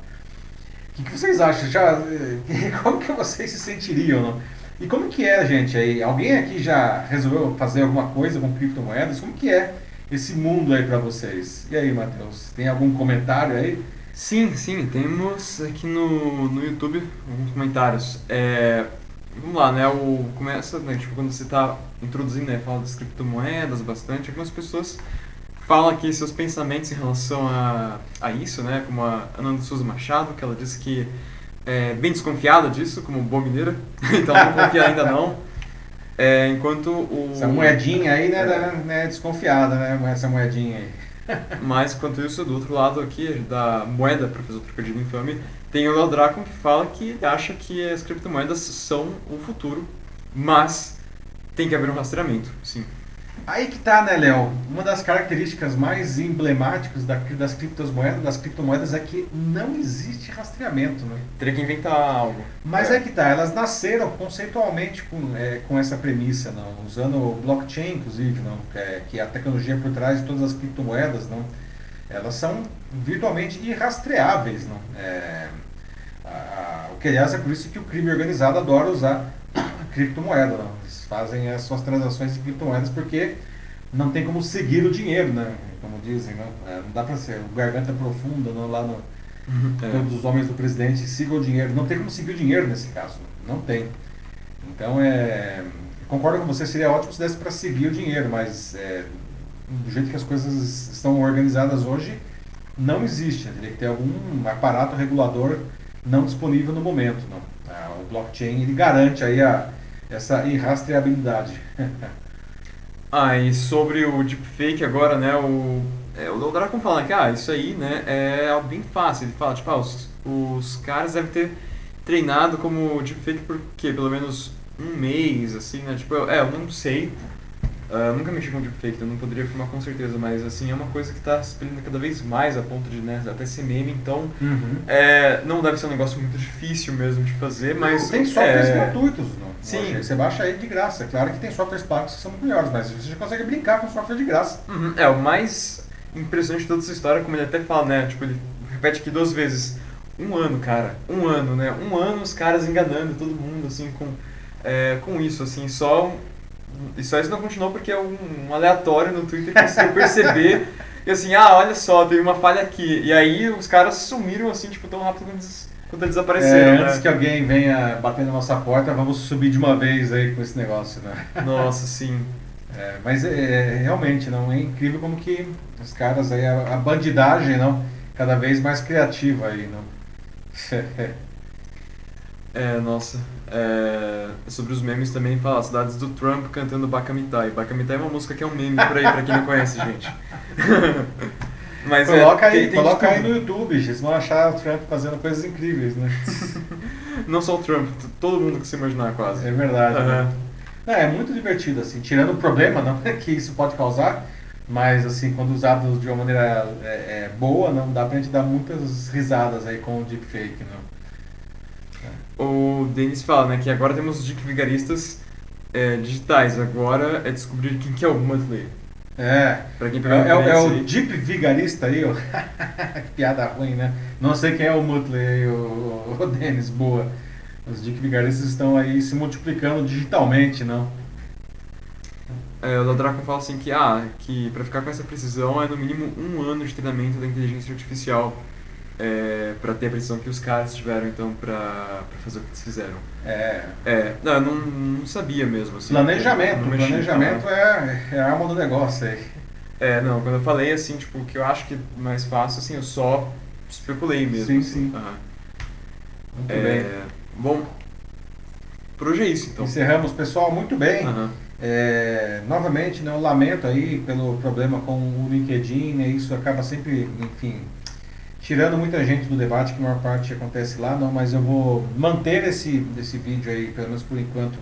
que, que vocês acham? Já, como que vocês se sentiriam, não? E como que é, gente, aí? Alguém aqui já resolveu fazer alguma coisa com criptomoedas? Como que é esse mundo aí para vocês? E aí, Matheus, tem algum comentário aí? Sim, sim, temos aqui no, no YouTube alguns comentários. É, vamos lá, né? O, começa, né, tipo, quando você está introduzindo, né, fala das criptomoedas bastante, algumas pessoas falam aqui seus pensamentos em relação a, a isso, né? Como a Ana Souza Machado, que ela disse que é, bem desconfiada disso, como boa mineira, então não confia ainda não. É, enquanto o... Essa moedinha aí né, é, né, desconfiada, né, essa moedinha aí. Mas, enquanto isso, do outro lado aqui, da moeda, o trocadilho infame, tem o Léo Dracon que fala que acha que as criptomoedas são o futuro, mas tem que haver um rastreamento, sim. Aí que tá, né, Léo? Uma das características mais emblemáticas das criptomoedas, das criptomoedas é que não existe rastreamento, né? Teria que inventar algo. Mas é, é que tá, elas nasceram conceitualmente com, é, com essa premissa, não? Usando blockchain, inclusive, não? Que é, que é a tecnologia por trás de todas as criptomoedas, não? Elas são virtualmente irrastreáveis, não? É, o que aliás é por isso que o crime organizado adora usar criptomoeda, não? Fazem as suas transações de criptomoedas porque não tem como seguir o dinheiro, né? Como dizem, não, é, não dá para ser o garganta profunda não, lá no, Uhum. É. Todos os homens do presidente sigam o dinheiro. Não tem como seguir o dinheiro nesse caso. Não tem. Então, é, concordo com você, seria ótimo se desse para seguir o dinheiro, mas é, do jeito que as coisas estão organizadas hoje, não existe. Né? Teria que ter algum aparato regulador não disponível no momento. Não. Ah, o blockchain ele garante aí a, essa irrastreabilidade. ah, e sobre o deepfake agora, né, o, é, o Dracon fala que ah, isso aí né, é algo bem fácil. Ele fala, tipo, ah, os, os caras devem ter treinado como deepfake por quê? Pelo menos um mês, assim, né? Tipo, eu, é, eu não sei. Uh, nunca mexi com deepfake, então não poderia afirmar com certeza, mas assim, é uma coisa que está se espelhando cada vez mais a ponto de né, até ser meme, então uhum. é, não deve ser um negócio muito difícil mesmo de fazer, mas... Tem softwares é... gratuitos, não? Sim. Você baixa aí de graça, é claro que tem softwares pagos que são melhores, mas você já consegue brincar com software de graça. Uhum. É, o mais impressionante de toda essa história, como ele até fala, né, tipo, ele repete aqui duas vezes, um ano, cara, um ano, né, um ano os caras enganando todo mundo, assim, com, é, com isso, assim, só e só isso não continuou porque é um, um aleatório no Twitter que conseguiu perceber. e assim, ah, olha só, tem uma falha aqui. E aí os caras sumiram assim, tipo, tão rápido quanto, des, quanto desapareceram. É, antes né? que alguém venha bater na nossa porta, vamos subir de uma vez aí com esse negócio, né? Nossa, sim. É, mas é, é, realmente, não é incrível como que os caras aí, a, a bandidagem, não, cada vez mais criativa aí, não. É, nossa. É, sobre os memes também fala cidades do Trump cantando Bakamitai. Bakamitai é uma música que é um meme por aí, pra quem não conhece, gente. Mas coloca é, aí, tem, tem coloca aí no YouTube, vocês vão achar o Trump fazendo coisas incríveis, né? não só o Trump, todo mundo que se imaginar quase. É verdade. Uhum. Né? É, é muito divertido, assim, tirando o problema não, que isso pode causar, mas assim, quando usado de uma maneira é, é, boa, não dá pra gente dar muitas risadas aí com o deepfake, não o Denis fala, né, que agora temos dick vigaristas é, digitais, agora é descobrir quem que é o Mudley. É, pra quem é, é, é o Deep Vigarista aí, ó. que piada ruim, né? Não sei quem é o Mutley aí, o, o Denis, boa. Os Deep Vigaristas estão aí se multiplicando digitalmente, não? É, o Ladraco fala assim que, ah, que pra ficar com essa precisão é no mínimo um ano de treinamento da inteligência artificial é, para ter a precisão que os caras tiveram então para fazer o que eles fizeram. É. É, não, eu não, não sabia mesmo. Assim, planejamento, não planejamento é, é a arma do negócio aí. É, não, quando eu falei assim, tipo, que eu acho que mais fácil, assim, eu só especulei mesmo. Sim, assim. sim. Uhum. Muito é, bem. Bom, por hoje é isso então. Encerramos, pessoal, muito bem. Uhum. É, novamente, né, eu lamento aí pelo problema com o LinkedIn, né, isso acaba sempre, enfim, tirando muita gente do debate, que a maior parte acontece lá, não, mas eu vou manter esse, esse vídeo aí, pelo menos por enquanto,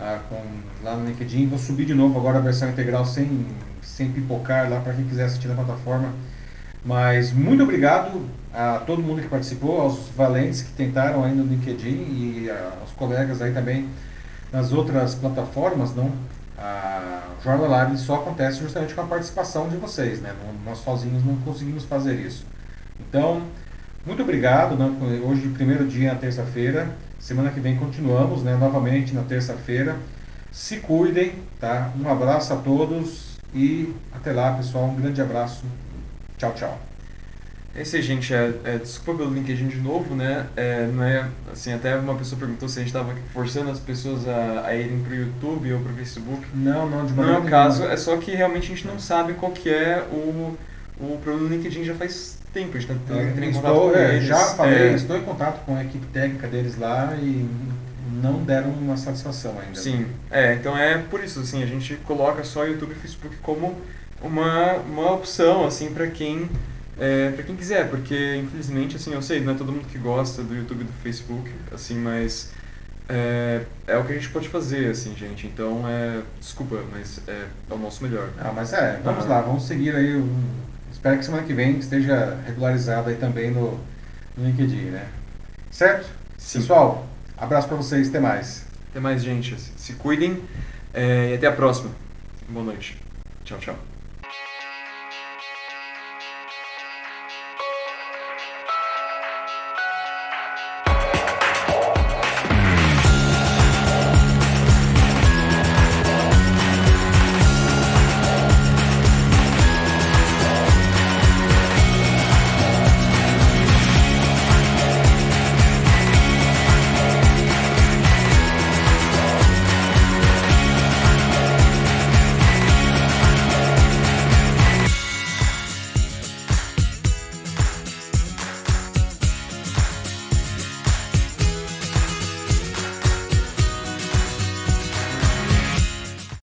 ah, com, lá no LinkedIn. Vou subir de novo agora a versão integral sem, sem pipocar lá para quem quiser assistir na plataforma. Mas muito obrigado a todo mundo que participou, aos valentes que tentaram aí no LinkedIn e aos colegas aí também nas outras plataformas, não? A Jornal Live só acontece justamente com a participação de vocês, né? Nós sozinhos não conseguimos fazer isso. Então, muito obrigado. Né? Hoje, primeiro dia, na terça-feira. Semana que vem continuamos, né? novamente na terça-feira. Se cuidem, tá? Um abraço a todos e até lá, pessoal. Um grande abraço. Tchau, tchau. É isso aí, gente. É, é, desculpa pelo LinkedIn de novo, né? É, não é, assim, até uma pessoa perguntou se a gente estava forçando as pessoas a, a irem para o YouTube ou para o Facebook. Não, não, de maneira Não é o caso, é só que realmente a gente não sabe qual que é o, o problema do LinkedIn já faz tempo, a gente está entrando em contato com é, eles. Já falei, é. estou em contato com a equipe técnica deles lá e não deram uma satisfação ainda. Sim, é, então é por isso, assim, a gente coloca só YouTube e Facebook como uma, uma opção, assim, para quem é, para quem quiser, porque infelizmente, assim, eu sei, não é todo mundo que gosta do YouTube e do Facebook, assim, mas é, é o que a gente pode fazer, assim, gente. Então, é, desculpa, mas é, é o nosso melhor. Ah, mas é, vamos ah. lá, vamos seguir aí o Espero que semana que vem esteja regularizado aí também no, no LinkedIn, né? Certo? Sim. Pessoal, abraço para vocês, até mais. Até mais, gente. Se cuidem é, e até a próxima. Boa noite. Tchau, tchau.